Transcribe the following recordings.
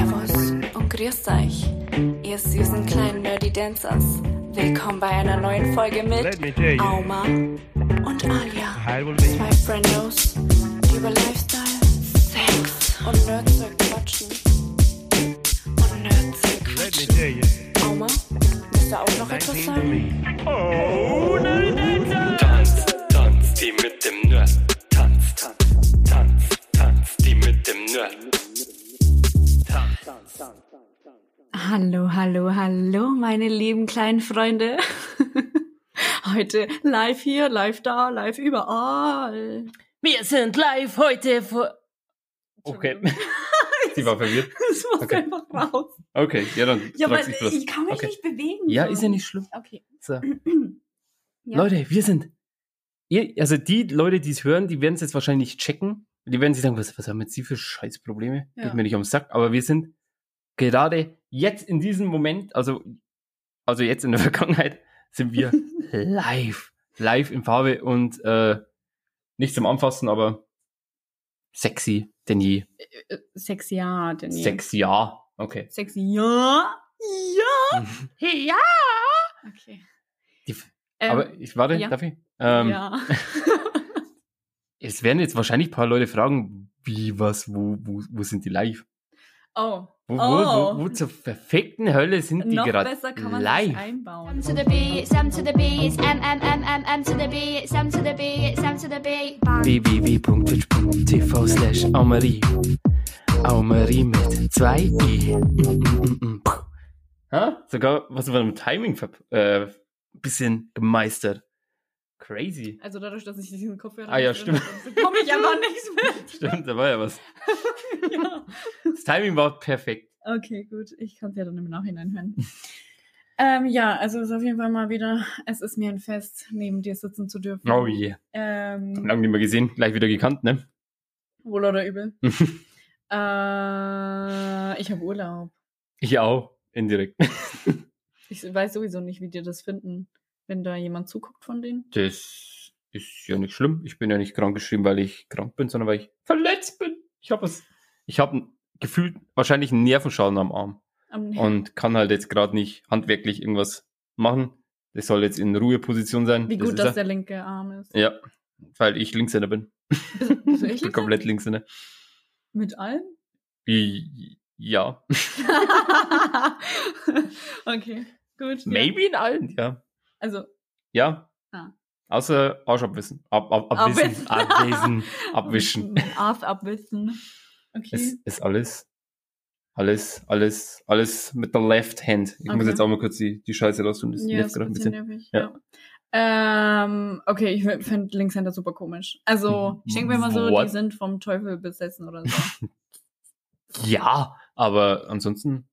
Servus und grüßt euch, ihr süßen kleinen Nerdy Dancers. Willkommen bei einer neuen Folge mit Let me tell you. Auma und Alia. Zwei Friendos, die über Lifestyle, Sex und Nerdzeug quatschen. Und Nerdzeug Let me quatschen. tell you. Auma, willst du auch noch etwas 19 to sagen? me. Oh, Tanz, tanz, die mit dem Nerd. Hallo, hallo, hallo, meine lieben kleinen Freunde. Heute live hier, live da, live überall. Wir sind live heute vor. Okay. Sie war verwirrt. Das muss Okay. einfach raus. Okay, ja, dann Ja, bloß. ich kann mich okay. nicht bewegen. Ja, so. ist ja nicht schlimm. Okay. So. Ja. Leute, wir sind. Ihr, also die Leute, die es hören, die werden es jetzt wahrscheinlich checken. Die werden sich sagen, was, was haben jetzt Sie für Scheißprobleme? Ja. Geht mir nicht ums Sack. Aber wir sind gerade jetzt in diesem Moment, also, also jetzt in der Vergangenheit, sind wir live. Live in Farbe und äh, nicht zum Anfassen, aber sexy denn je. Äh, Sexy, ja, denn Sexy, ja. Okay. Sexy, ja. Ja. Ja. Okay. Die, Ähm, aber ich warte, ja. darf ich? Ähm, ja. Es werden jetzt wahrscheinlich ein paar Leute fragen, wie, was, wo, wo, wo sind die live? Oh. Wo, Oh. wo, wo, wo zur verfickten Hölle sind die Noch gerade besser kann man live? einbauen. M to the B, it's M to the B, M M M M M to the B, it's M to the B, it's M to the B. Www.twitch.tv slash Aumarie. Aumarie mit zwei I. Puh. Ha? Sogar was über dem Timing äh, bisschen gemeistert. Crazy. Also dadurch, dass ich diesen Kopfhörer Ah, ja, stimmt. habe, bekomme ich aber nichts mit. Stimmt, da war ja was. ja. Das Timing war perfekt. Okay, gut. Ich kann es ja dann im Nachhinein hören. ähm, ja, also es ist auf jeden Fall mal wieder, es ist mir ein Fest, neben dir sitzen zu dürfen. Oh je. Ähm, Lange nicht mehr gesehen, gleich wieder gekannt, ne? wohl oder übel. äh, ich habe Urlaub. Ich auch, indirekt. Ich weiß sowieso nicht, wie die das finden, wenn da jemand zuguckt von denen. Das ist ja nicht schlimm. Ich bin ja nicht krank geschrieben, weil ich krank bin, sondern weil ich verletzt bin. Ich habe es. Ich habe gefühlt wahrscheinlich einen Nervenschaden am Arm Am und kann halt jetzt gerade nicht handwerklich irgendwas machen. Das soll jetzt in Ruheposition sein. wie das gut, ist dass er. der linke Arm ist. Ja, weil ich Linkshänder bin. Bist, Ich bin komplett Linkshänder. Mit allem? Wie- Ja, okay, gut. ja. maybe in allen, ja. Also, Ja. Ah. Außer Arsch abwissen. Ab, ab, abwissen. Abwissen. Abwischen. Arsch abwissen. Okay. Es ist alles, alles, alles, alles mit der Left Hand. Ich muss Okay. jetzt auch mal kurz die, die Scheiße raus Das ja, nervt gerade ein bisschen bisschen. nervig. Ja. Ja. Ähm, okay, ich finde Linkshänder super komisch. Also, ich denke mir immer so, What? die sind vom Teufel besessen oder so. Ja, aber ansonsten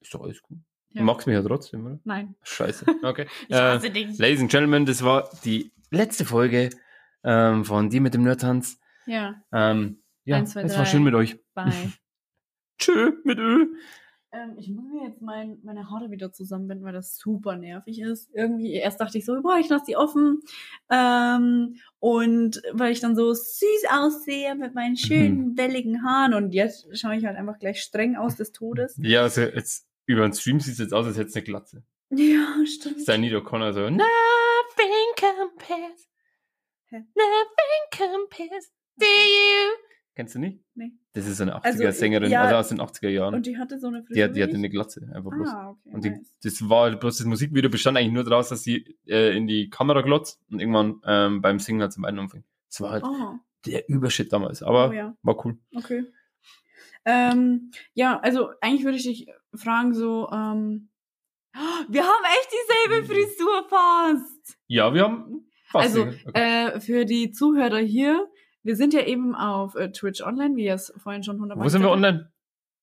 ist doch alles gut. Ja. Du magst mich ja trotzdem, oder? Nein. Scheiße. Okay. Ich äh, hasse dich. Ladies and Gentlemen, das war die letzte Folge ähm, von Die mit dem Nerdtanz. Ja, Ähm, ja, Eins, zwei, es war schön mit euch. bye. Tschö, mit Ö. ähm, ich muss mir jetzt mein, meine Haare wieder zusammenbinden, weil das super nervig ist. Irgendwie, erst dachte ich so, boah, ich lasse die offen. Ähm, und weil ich dann so süß aussehe mit meinen schönen, welligen Haaren. Und jetzt schaue ich halt einfach gleich streng aus des Todes. Ja, also jetzt über den Stream sieht es jetzt aus, als hätte es eine Glatze. Ja, stimmt. Ist der Nido Connor so, Nothing compares. Nothing compares to you. Kennst du nicht? Nee. Das ist eine Also, 80er-Sängerin, ja. also aus den 80er Jahren. Und die hatte so eine Frisur. die, hat, die hatte eine Glatze, einfach bloß. Ah, okay. Und die, nice. das war bloß das Musikvideo bestand eigentlich nur daraus, dass sie äh, in die Kamera glotzt und irgendwann ähm, beim Singen halt zum einen anfängt. Das war halt Oh, der Übershit damals, aber oh ja, war cool. okay. Ähm, ja, also eigentlich würde ich dich fragen, so, ähm, wir haben echt dieselbe Frisur fast. Ja, wir haben fast. Also, okay. äh, für die Zuhörer hier, wir sind ja eben auf äh, Twitch online, wie ihr es vorhin schon hundertmal Wo sind wir online?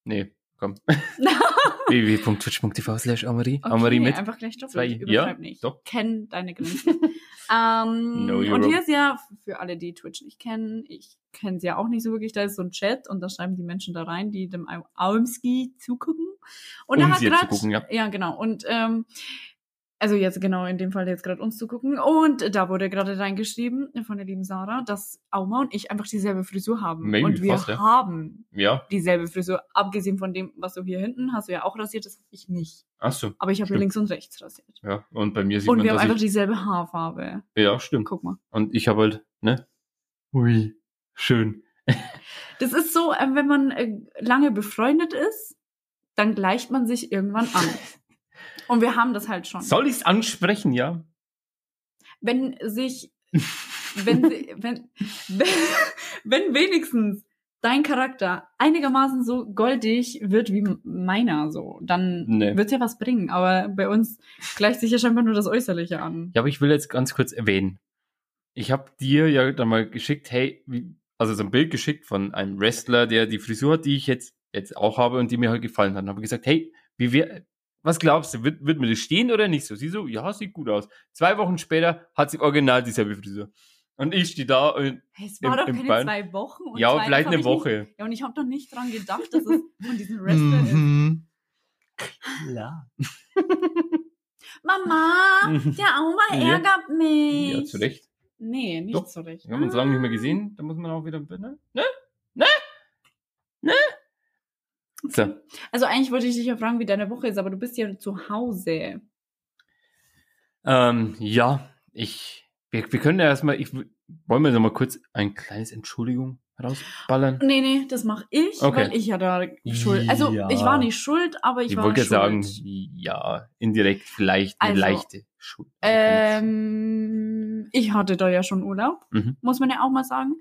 Nee, komm. www.twitch.tv slash Amari. Okay, Amari mit. Einfach gleich doppelt. zwei- Übertreib ja, nicht. doch. Kenn deine Grenzen. ähm, und hier ist ja, für alle, die Twitch nicht kennen, ich kenne sie ja auch nicht so wirklich, da ist so ein Chat und da schreiben die Menschen da rein, die dem Aumski zugucken. Und Um da hat gucken, ja. Ja, genau. Und ähm, also jetzt genau in dem Fall jetzt gerade uns zu gucken. Und da wurde gerade reingeschrieben von der lieben Sarah, dass Auma und ich einfach dieselbe Frisur haben. Maybe, und wir fast, ja. haben Ja. dieselbe Frisur. Abgesehen von dem, was du hier hinten hast, du ja auch rasiert, das habe ich nicht. Ach so. Aber ich habe links und rechts rasiert. Ja. Und bei mir sieht Und man, wir haben einfach dieselbe Haarfarbe. Ja, stimmt. Guck mal. Und ich habe halt, ne? Ui, schön. Das ist so, äh, wenn man äh, lange befreundet ist, dann gleicht man sich irgendwann an. Und wir haben das halt schon. Soll ich's ansprechen, ja? Wenn sich, wenn, wenn, wenn, wenn wenigstens dein Charakter einigermaßen so goldig wird wie meiner, so, dann Nee. wird's ja was bringen. Aber bei uns gleicht sich ja scheinbar nur das Äußerliche an. Ja, aber ich will jetzt ganz kurz erwähnen. Ich habe dir ja dann mal geschickt, hey, also so ein Bild geschickt von einem Wrestler, der die Frisur hat, die ich jetzt, jetzt auch habe und die mir halt gefallen hat. Und habe gesagt, hey, wie wir, was glaubst du, wird, wird mir das stehen oder nicht so? Sie so, ja, sieht gut aus. Zwei Wochen später hat sie original dieselbe Frisur. Und ich stehe da und, Hey, es war Im- doch keine Bein. zwei Wochen. Und ja, zweitens vielleicht eine ich nicht- Woche. Ja, und ich habe doch nicht dran gedacht, dass es von diesem Wrestler ist. Mhm. Klar. Mama, der Auma Ja. ärgert mich. Ja, zu Recht. Nee, nicht Doch. so recht. Wir haben uns lange nicht mehr gesehen, da muss man auch wieder? Ne? Ne? So. Also eigentlich wollte ich dich ja fragen, wie deine Woche ist, aber du bist ja zu Hause. Ähm, ja, ich, wir, wir können ja erstmal, ich, wollen wir noch mal kurz ein kleines Entschuldigung rausballern? Nee, nee, das mache ich, Okay. weil ich ja da schuld. Also Ja. ich war nicht schuld, aber ich, Ich, war wollte schuld. ja sagen, ja, indirekt vielleicht eine Also, leichte Schuld. Ähm, ich hatte da ja schon Urlaub, Mhm. muss man ja auch mal sagen.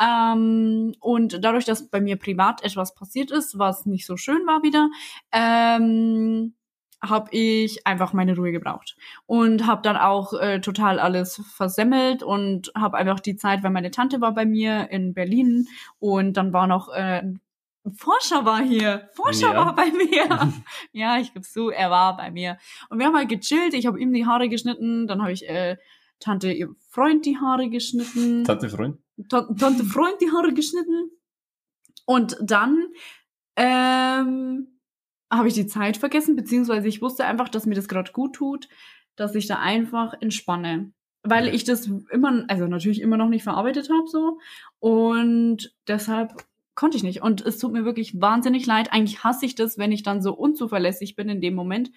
Ähm, und dadurch, dass bei mir privat etwas passiert ist, was nicht so schön war wieder, ähm, habe ich einfach meine Ruhe gebraucht und habe dann auch äh, total alles versemmelt und habe einfach die Zeit, weil meine Tante war bei mir in Berlin und dann war noch äh, Forscher war hier, Forscher Ja. war bei mir. ja, ich gebe zu, er war bei mir und wir haben halt gechillt. Ich habe ihm die Haare geschnitten, dann habe ich äh, Tante ihr Freund die Haare geschnitten. Tante Freund? Tan- Tante Freund die Haare geschnitten. Und dann ähm, habe ich die Zeit vergessen, beziehungsweise ich wusste einfach, dass mir das gerade gut tut, dass ich da einfach entspanne. Weil ich das immer, also natürlich immer noch nicht verarbeitet habe so. Und deshalb konnte ich nicht. Und es tut mir wirklich wahnsinnig leid. Eigentlich hasse ich das, wenn ich dann so unzuverlässig bin in dem Moment.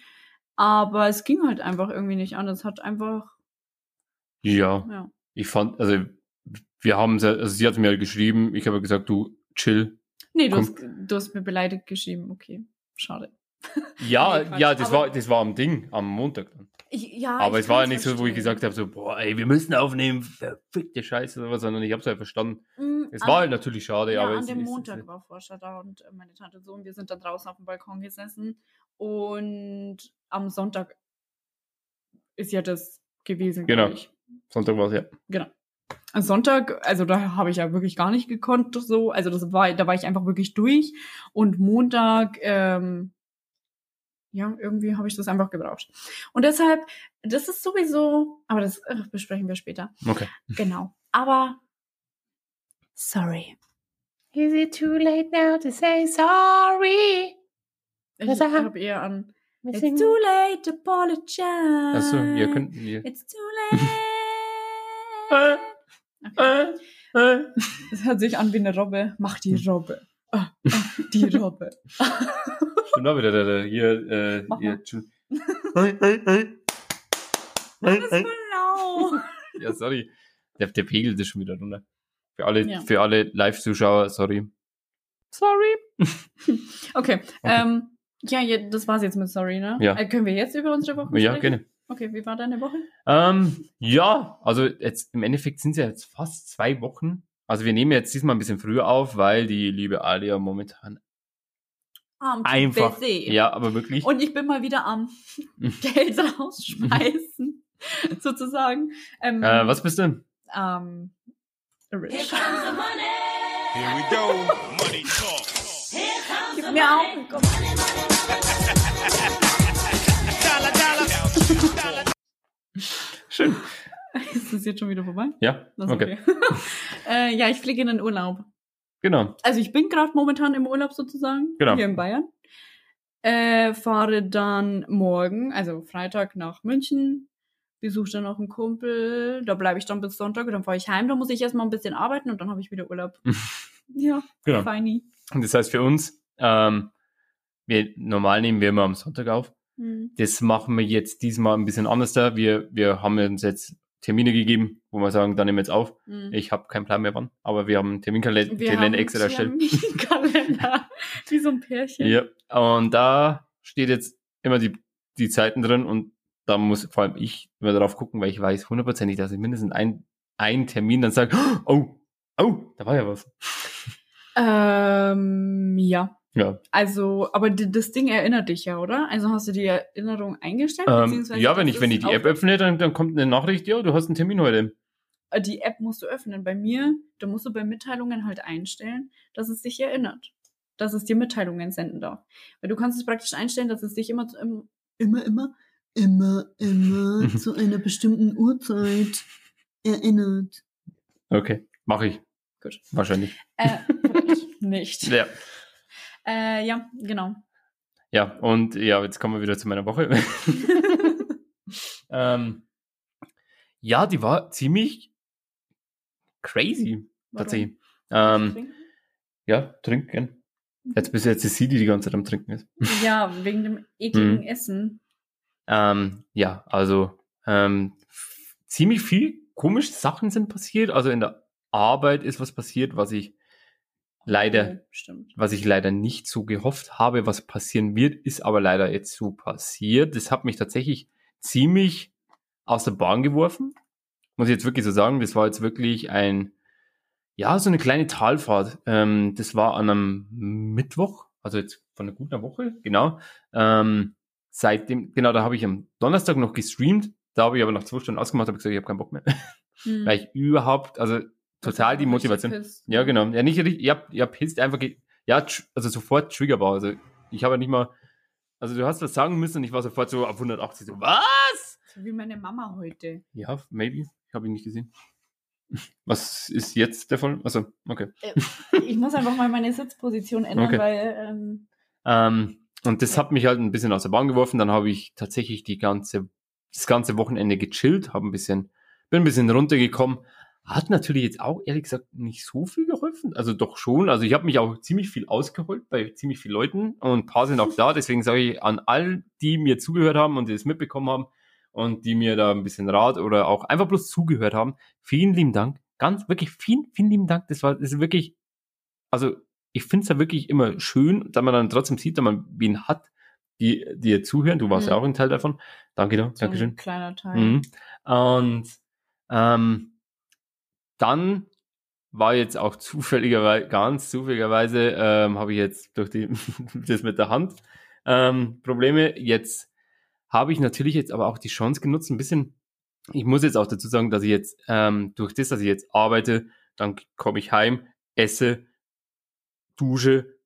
Aber es ging halt einfach irgendwie nicht an. Es hat einfach, Ja, ja. ich fand, also, wir haben, also sie hat mir geschrieben, ich habe gesagt, du, chill. Nee, du Komm. hast, du hast mir beleidigt geschrieben. Okay, schade. Ja, Nee, ja, das aber- war, das war am Ding, am Montag dann. Ich, ja, Aber es war ja nicht so, wo ich verstehen. gesagt habe, so, boah, ey, wir müssen aufnehmen, verfickte Scheiße oder was, sondern ich habe es halt verstanden. Mm, Es war halt natürlich schade, ja, aber an es dem ist- Montag ist- war Forscher da und äh, meine Tante so und wir sind dann draußen auf dem Balkon gesessen und am Sonntag ist ja das gewesen, Genau. Sonntag war es ja. Genau. Sonntag, also da habe ich ja wirklich gar nicht gekonnt so, also das war, da war ich einfach wirklich durch und Montag, ähm, ja, irgendwie habe ich das einfach gebraucht. Und deshalb, das ist sowieso, aber das besprechen wir später. Okay. Genau. Aber sorry. Is it too late now to say sorry? Ich habe eher an It's too late to apologize. Achso, ihr könnt. Ihr, It's too late. Okay. äh, äh. Das hört sich an wie eine Robbe. Mach die Robbe. Ah, ah, die Robbe. Stimmt auch wieder, der, der, hier, äh, Mach hier, Das ist voll lau. Ja, sorry. Der, der pegelt ist schon wieder runter. Für alle, Ja. für alle Live-Zuschauer, sorry. Sorry. Okay. Ähm, ja, ja, das war's jetzt mit Sorry, ne? Ja. Äh, können wir jetzt über unsere Woche Ja, sprechen? gerne. Okay, wie war deine Woche? Ähm, ja, also jetzt im Endeffekt sind es ja jetzt fast zwei Wochen. Also wir nehmen jetzt diesmal ein bisschen früher auf, weil die liebe Alia momentan Am einfach, busy. ja, aber wirklich, Und ich bin mal wieder am Geld rausschmeißen, sozusagen. Ähm, äh, was bist du? Ähm, rich. Here we go. Money talk. Gib mir auch Kopf. Schön. Ist das jetzt schon wieder vorbei? Ja, okay. okay. äh, ja, ich fliege in den Urlaub. Genau. Also ich bin gerade momentan im Urlaub sozusagen. Genau. Hier in Bayern. Äh, fahre dann morgen, also Freitag nach München, besuche dann noch einen Kumpel, da bleibe ich dann bis Sonntag und dann fahre ich heim, da muss ich erstmal ein bisschen arbeiten und dann habe ich wieder Urlaub. ja, Genau. feini. Und das heißt für uns, ähm, wir normal nehmen wir immer am Sonntag auf. Hm. Das machen wir jetzt diesmal ein bisschen anders da. Wir, wir haben uns jetzt Termine gegeben, wo wir sagen, dann nehmen wir jetzt auf. Hm. Ich habe keinen Plan mehr wann, aber wir haben einen Terminkalender Wir haben extra erstellt. Terminkalender. Wie so ein Pärchen. Ja, und da steht jetzt immer die, die Zeiten drin und da muss vor allem ich immer drauf gucken, weil ich weiß hundertprozentig, dass ich mindestens ein, ein Termin dann sage, oh, oh, da war ja was. Ähm, ja. Ja, Also, aber das Ding erinnert dich ja, oder? Also hast du die Erinnerung eingestellt? ähm, ja wenn ich, wenn ich die App öffne, dann, dann kommt eine Nachricht, ja, du hast einen Termin heute. Äh, Die App musst du öffnen. Bei mir, da musst du bei Mitteilungen halt einstellen, dass es dich erinnert. Dass es dir Mitteilungen senden darf. Weil du kannst es praktisch einstellen, dass es dich immer, zu, im- immer, immer, immer, immer zu einer bestimmten Uhrzeit erinnert. Okay, mache ich. Gut. Wahrscheinlich. Äh, nicht. Ja. Äh, ja, genau. Ja, und ja, jetzt kommen wir wieder zu meiner Woche. ähm, ja, die war ziemlich crazy, tatsächlich. Ähm, Trinken? ja, trinken. Jetzt bis jetzt ist sie, die die ganze Zeit am Trinken ist. Ja, wegen dem ekligen Mhm. Essen. Ähm, ja, also ähm, ziemlich viel komische Sachen sind passiert. Also in der Arbeit ist was passiert, was ich leider, stimmt. was ich leider nicht so gehofft habe, was passieren wird, ist aber leider jetzt so passiert. Das hat mich tatsächlich ziemlich aus der Bahn geworfen. Muss ich jetzt wirklich so sagen. Das war jetzt wirklich ein, ja, so eine kleine Talfahrt. Ähm, das war an einem Mittwoch, also jetzt von einer guten Woche, genau. Ähm, seitdem, genau, da habe ich am Donnerstag noch gestreamt. Da habe ich aber nach zwei Stunden ausgemacht, habe gesagt, ich habe keinen Bock mehr. Hm. Weil ich überhaupt, also total die Motivation. Ja, genau. Ja, nicht richtig, ja, ja, pisst einfach, ja, also sofort triggerbar. Also ich habe ja nicht mal, also du hast was sagen müssen und ich war sofort so auf 180, so, was? So wie meine Mama heute. Ja, maybe. Ich habe ihn nicht gesehen. Was ist jetzt der Fall? Also, okay. Ich muss einfach mal meine Sitzposition ändern, Okay. weil ähm, Ähm, und das hat mich halt ein bisschen aus der Bahn geworfen. Dann habe ich tatsächlich die ganze, das ganze Wochenende gechillt, habe ein bisschen, bin ein bisschen runtergekommen. Hat natürlich jetzt auch ehrlich gesagt nicht so viel geholfen. Also doch schon. Also ich habe mich auch ziemlich viel ausgeholt bei ziemlich vielen Leuten und ein paar sind auch da. Deswegen sage ich an all, die mir zugehört haben und die es mitbekommen haben und die mir da ein bisschen Rat oder auch einfach bloß zugehört haben. Vielen lieben Dank. Ganz wirklich vielen, vielen lieben Dank. Das war, das ist wirklich, also ich finde es ja wirklich immer schön, dass man dann trotzdem sieht, dass man wen hat, die dir zuhören. Du warst Mhm. ja auch ein Teil davon. Danke dir. so Dankeschön. ein kleiner Teil. Mhm. Und ähm, dann war jetzt auch zufälligerweise, ganz zufälligerweise, ähm, habe ich jetzt durch die, das mit der Hand ähm, Probleme. Jetzt habe ich natürlich jetzt aber auch die Chance genutzt, ein bisschen, ich muss jetzt auch dazu sagen, dass ich jetzt ähm, durch das, dass ich jetzt arbeite, dann komme ich heim, esse, dusche,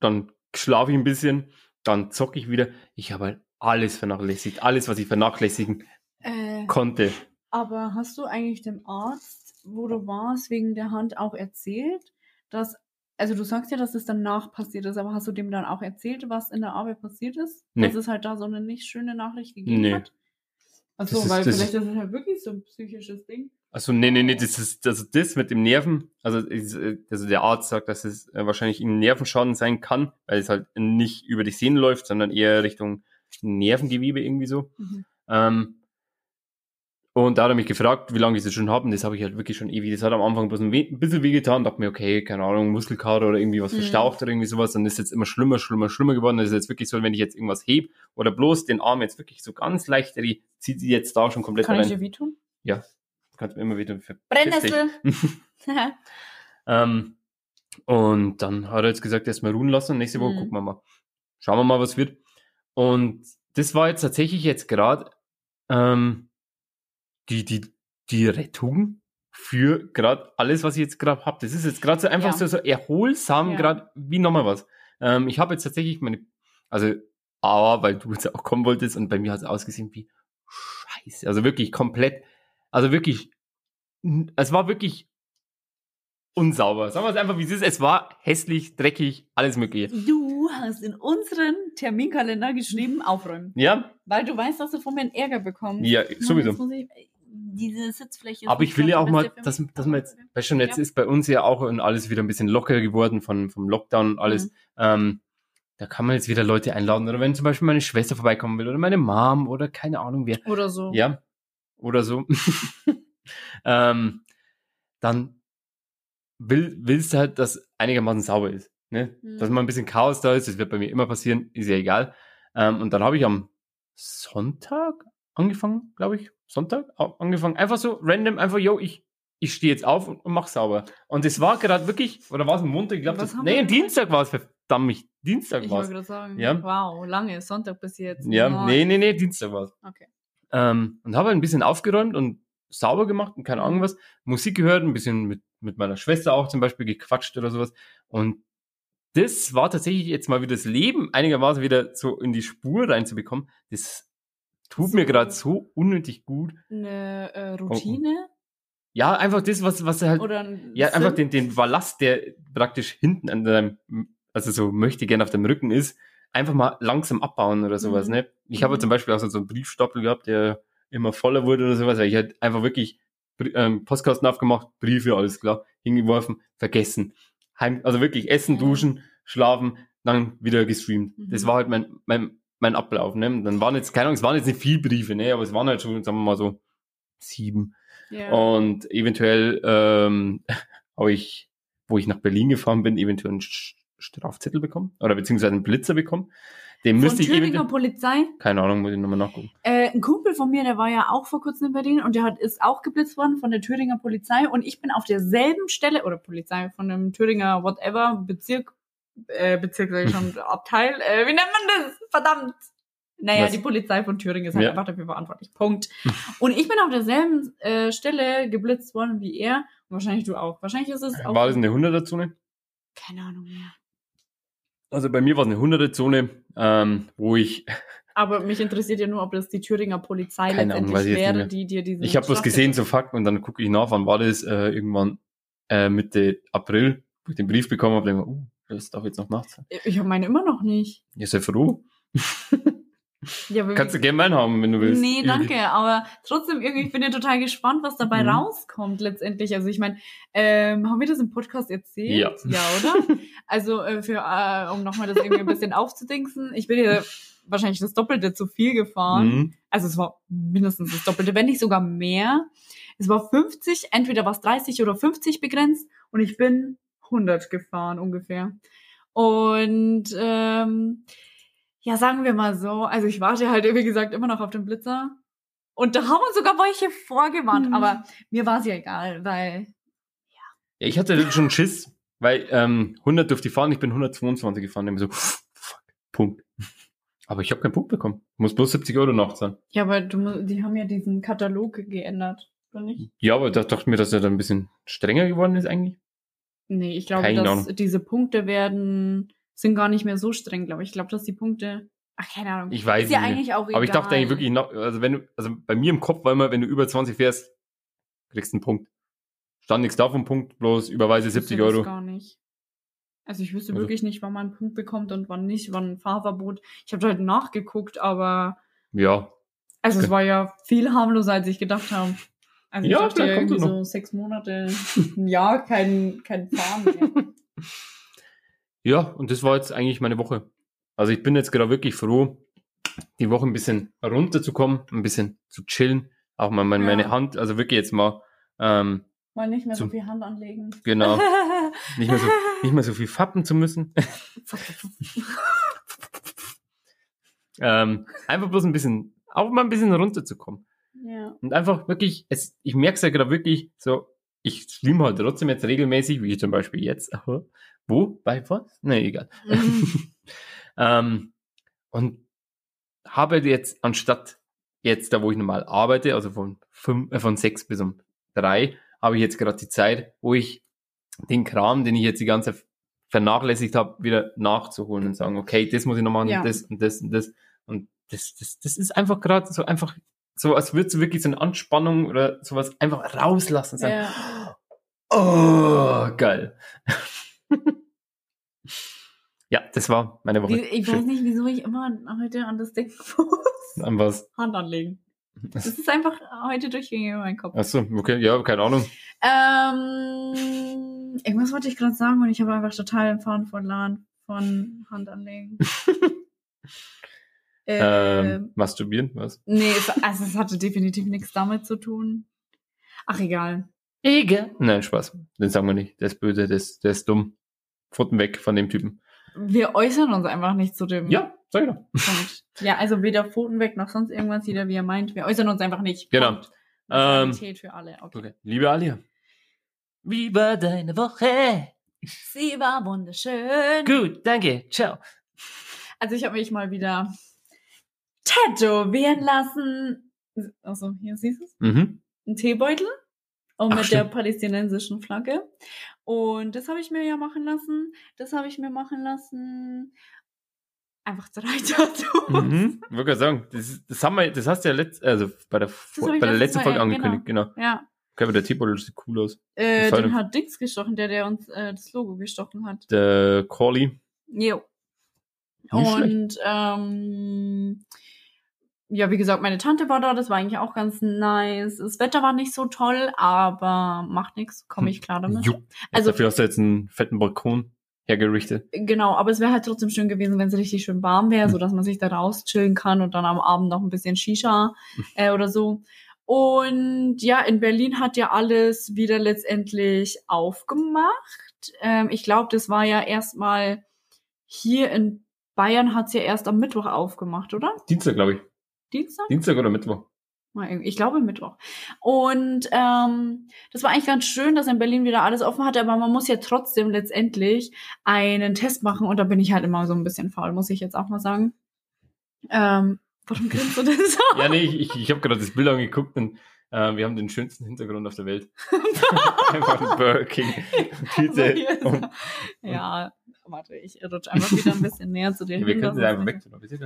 dann schlafe ich ein bisschen, dann zocke ich wieder. Ich habe halt alles vernachlässigt, alles, was ich vernachlässigen Äh, konnte. aber hast du eigentlich dem Arzt, wo du warst, wegen der Hand auch erzählt, dass, also du sagst ja, dass es danach passiert ist, aber hast du dem dann auch erzählt, was in der Arbeit passiert ist? Nee. Dass es halt da so eine nicht schöne Nachricht gegeben Nee. hat? Achso, Das ist- weil das vielleicht ist- ist es halt wirklich so ein psychisches Ding. Also nee, nee, nee, das ist also das mit dem Nerven. Also, ist, äh, also der Arzt sagt, dass es äh, wahrscheinlich ein Nervenschaden sein kann, weil es halt nicht über die Sehnen läuft, sondern eher Richtung Nervengewebe irgendwie so. Mhm. Ähm, und da hat er mich gefragt, wie lange ich das schon habe. Und das habe ich halt wirklich schon ewig. Das hat am Anfang bloß ein, ein bisschen wehgetan. Dachte mir, okay, keine Ahnung, Muskelkater oder irgendwie was Mhm. verstaucht oder irgendwie sowas. Das ist jetzt immer schlimmer, schlimmer, schlimmer geworden. Das ist jetzt wirklich so, wenn ich jetzt irgendwas heb oder bloß den Arm jetzt wirklich so ganz leicht, die zieht sie jetzt da schon komplett Kann ich rein. dir wehtun? Kannst mir immer wieder Brennnessel! Ähm, und dann hat er jetzt gesagt, erstmal ruhen lassen nächste Woche Mhm. gucken wir mal. Schauen wir mal, was wird. Und das war jetzt tatsächlich jetzt gerade ähm, die, die, die Rettung für gerade alles, was ich jetzt gerade habe. Das ist jetzt gerade so einfach Ja. so, so erholsam, Ja. gerade wie nochmal was. Ähm, ich habe jetzt tatsächlich meine, also A, weil du jetzt auch kommen wolltest und bei mir hat es ausgesehen wie scheiße. Also wirklich komplett, also wirklich, es war wirklich unsauber. Sagen wir es einfach, wie es ist. Es war hässlich, dreckig, alles mögliche. Du hast in unseren Terminkalender geschrieben, aufräumen. Ja, Weil du weißt, dass du von mir einen Ärger bekommst. ja, sowieso. ich- diese Sitzfläche Aber ich will ja auch mal, dass, dass man jetzt, weißt schon, jetzt Ja. ist bei uns ja auch alles wieder ein bisschen lockerer geworden von, vom Lockdown und alles. Mhm. Ähm, da kann man jetzt wieder Leute einladen. Oder wenn zum Beispiel meine Schwester vorbeikommen will oder meine Mom oder keine Ahnung wer. Oder so. Ja, oder so. ähm, dann will, willst du halt, dass einigermaßen sauber ist. Ne? Mhm. Dass mal ein bisschen Chaos da ist, das wird bei mir immer passieren, ist ja egal. Ähm, und dann habe ich am Sonntag angefangen, glaube ich. Sonntag angefangen. Einfach so random, einfach, yo, ich, ich stehe jetzt auf und, und mach sauber. Und es war gerade wirklich, oder war es ein Montag? Ich glaube, nee, Dienstag war es, verdammt, Dienstag Ich war wollte es. gerade sagen, Ja. wow, lange, Sonntag bis jetzt. Ja, Boah. nee, nee, nee, Dienstag war es. Okay. Ähm, und habe ein bisschen aufgeräumt und sauber gemacht und keine Mhm. Ahnung was. Musik gehört, ein bisschen mit, mit meiner Schwester auch zum Beispiel gequatscht oder sowas. Und das war tatsächlich jetzt mal wieder das Leben einigermaßen wieder so in die Spur reinzubekommen. Das tut mir So. gerade so unnötig gut. Eine äh, Oh, Routine? Ja, einfach das, was, was halt, Oder ein ja, einfach den, den Ballast, der praktisch hinten an deinem, also so möchte gerne auf dem Rücken ist, einfach mal langsam abbauen oder sowas, Mhm. ne? Ich habe Mhm. zum Beispiel auch so einen Briefstapel gehabt, der immer voller wurde oder sowas, weil ich halt einfach wirklich ähm, Postkasten aufgemacht, Briefe, alles klar, hingeworfen, vergessen. Heim, also wirklich essen, duschen, schlafen, dann wieder gestreamt. Mhm. Das war halt mein, mein, mein Ablauf, ne? Dann waren jetzt, keine Ahnung, es waren jetzt nicht viel Briefe, ne? Aber es waren halt schon, sagen wir mal so, sieben. Ja. Und eventuell ähm, habe ich, wo ich nach Berlin gefahren bin, eventuell einen Strafzettel bekommen oder beziehungsweise einen Blitzer bekommen. Den Von müsste ich Thüringer eventuell, Polizei. keine Ahnung, muss ich nochmal nachgucken. Äh, ein Kumpel von mir, der war ja auch vor kurzem in Berlin und der hat, ist auch geblitzt worden von der Thüringer Polizei und ich bin auf derselben Stelle, oder Polizei, von dem Thüringer whatever, Bezirk, äh, Bezirk sag ich schon, Abteil, äh, wie nennt man das? Verdammt! Naja, Was? die Polizei von Thüringen ist halt Ja. einfach dafür verantwortlich. Punkt. Und ich bin auf derselben äh, Stelle geblitzt worden wie er. Und wahrscheinlich du auch. Wahrscheinlich ist es auch. War das eine 100er-Zone? keine Ahnung mehr. Also bei mir war es eine 100er-Zone, ähm, wo ich, Aber mich interessiert ja nur, ob das die Thüringer Polizei Keine Ahnung, letztendlich ich jetzt wäre, die dir diesen ich habe was gesehen, so Fakten, und dann gucke ich nach, wann war das, äh, irgendwann äh, Mitte April, wo ich den Brief bekommen habe, denke ich, mir, uh, das darf jetzt noch nachts sein. Ich habe meine immer noch nicht. Ja, sei froh. Ja, Kannst du gerne meinen haben, wenn du willst. Nee, danke. Aber trotzdem irgendwie, ich bin ja total gespannt, was dabei Mhm. rauskommt letztendlich. Also ich meine, ähm, haben wir das im Podcast erzählt? Ja. Ja, oder? also äh, für, äh, um nochmal das irgendwie ein bisschen aufzudingsen, ich bin ja wahrscheinlich das Doppelte zu viel gefahren. Mhm. Also es war mindestens das Doppelte, wenn nicht sogar mehr. Es war 50, entweder war es 30 oder 50 begrenzt und ich bin 100 gefahren ungefähr. Und ähm, ja, sagen wir mal so, also ich warte halt, wie gesagt, immer noch auf den Blitzer. Und da haben uns sogar welche vorgewarnt, Mhm. aber mir war es ja egal, weil Ja, ich hatte schon Schiss, weil ähm, 100 durfte ich fahren, ich bin 122 gefahren. Ich mir so, fuck, Punkt. Aber ich habe keinen Punkt bekommen. Muss bloß 70 Euro nachzahlen. ja, aber du, die haben ja diesen Katalog geändert, oder nicht? Ja, aber da dachte ich mir, dass er dann ein bisschen strenger geworden ist eigentlich. Nee, ich glaube, Keine dass Ahnung. diese Punkte werden, sind gar nicht mehr so streng, glaube ich. Ich glaube, dass die Punkte, ach, keine Ahnung. Ich weiß Ist ja nicht. eigentlich auch egal. Aber ich dachte eigentlich wirklich, noch, also wenn du, also bei mir im Kopf war immer, wenn du über 20 fährst, kriegst du einen Punkt. Stand nichts davon, Punkt, bloß überweise Ich wüsste 70 das Euro. gar nicht. Also ich wüsste Also- wirklich nicht, wann man einen Punkt bekommt und wann nicht, wann ein Fahrverbot. Ich habe halt nachgeguckt, aber Ja, also es Okay. war ja viel harmloser, als ich gedacht habe. Also Ja, ich dachte ja irgendwie so sechs Monate, ein Jahr, kein, kein Fahren mehr. ja, und das war jetzt eigentlich meine Woche. Also ich bin jetzt gerade wirklich froh, die Woche ein bisschen runterzukommen, ein bisschen zu chillen. Auch mal meine, Ja. meine Hand, also wirklich jetzt mal, ähm, Mal nicht mehr so Zum- viel Hand anlegen. genau, nicht mehr so, nicht mehr so viel fappen zu müssen. ähm, einfach bloß ein bisschen, auch mal ein bisschen runterzukommen. Ja. Und einfach wirklich, es, ich merke es ja gerade wirklich so, ich streame halt trotzdem jetzt regelmäßig, wie zum Beispiel jetzt. Aha. Wo? Bei was? Nee, egal. Mhm. ähm, und habe jetzt, anstatt jetzt da, wo ich normal arbeite, also von, fünf, äh, von sechs bis um drei, habe ich jetzt gerade die Zeit, wo ich den Kram, den ich jetzt die ganze Zeit vernachlässigt habe, wieder nachzuholen und sagen, okay, das muss ich noch machen, Ja. das und das und das. Und das, das, das ist einfach gerade so einfach, so als würdest du wirklich so eine Anspannung oder sowas einfach rauslassen und sagen, ja. oh, geil. Ja, das war meine Woche. Ich weiß nicht, wieso ich immer heute an das denken muss. An was? Hand anlegen. Das ist einfach heute durchgegangen in meinen Kopf. Achso, okay, ja, keine Ahnung. Ähm, irgendwas wollte ich gerade sagen und ich habe einfach total den Faden verloren von Hand anlegen. Ähm, masturbieren, was? Nee, es, also es hatte definitiv nichts damit zu tun. Ach, egal. Egal. Nein, Spaß. Den sagen wir nicht. Der ist böse, der ist, der ist dumm. Pfoten weg von dem Typen. Wir äußern uns einfach nicht zu dem Ja, sag ich doch. Ja, also weder Pfoten weg noch sonst irgendwas, jeder wie er meint. Wir äußern uns einfach nicht. Genau. Ähm, für alle. Okay. Okay. Liebe Alia. Wie war deine Woche? Sie war wunderschön. Gut, danke. Ciao. Also ich habe mich mal wieder tätowieren lassen. Also hier siehst du es. Mhm. Ein Teebeutel. Und Ach, mit der stimmt. palästinensischen Flagge. Und das habe ich mir ja machen lassen. Das habe ich mir machen lassen. Einfach drei Tattoos. Mhm. Ich gerade sagen, das, das haben wir, das hast du ja letzt, also bei der, bei der letzten Folge ja, angekündigt, genau. Ja. Okay, aber der T-Bottle sieht cool aus. Äh, den hat Dix gestochen, der, der uns äh, das Logo gestochen hat. Der Corley. Jo. Nicht Und ähm, ja, wie gesagt, meine Tante war da, das war eigentlich auch ganz nice. Das Wetter war nicht so toll, aber macht nichts, komme ich klar damit. Jo. Also- dafür hast du jetzt einen fetten Balkon hergerichtet. Genau, aber es wäre halt trotzdem schön gewesen, wenn es richtig schön warm wäre, so dass man sich da raus chillen kann und dann am Abend noch ein bisschen Shisha äh, oder so. Und ja, in Berlin hat ja alles wieder letztendlich aufgemacht. Ähm, ich glaube, das war ja erstmal hier in Bayern hat's ja erst am Mittwoch aufgemacht, oder? Dienstag, glaube ich. Dienstag? Dienstag oder Mittwoch. Ich glaube Mittwoch. Und ähm, das war eigentlich ganz schön, dass in Berlin wieder alles offen hatte, aber man muss ja trotzdem letztendlich einen Test machen und da bin ich halt immer so ein bisschen faul, muss ich jetzt auch mal sagen. Ähm, warum grinst du denn so? Ja, nee, ich, ich, ich habe gerade das Bild angeguckt und äh, wir haben den schönsten Hintergrund auf der Welt. Einfach ein Burger King. Und, ja, warte, ich rutsche einfach wieder ein bisschen näher zu dir wir hin. können sie einfach weg tun, aber seht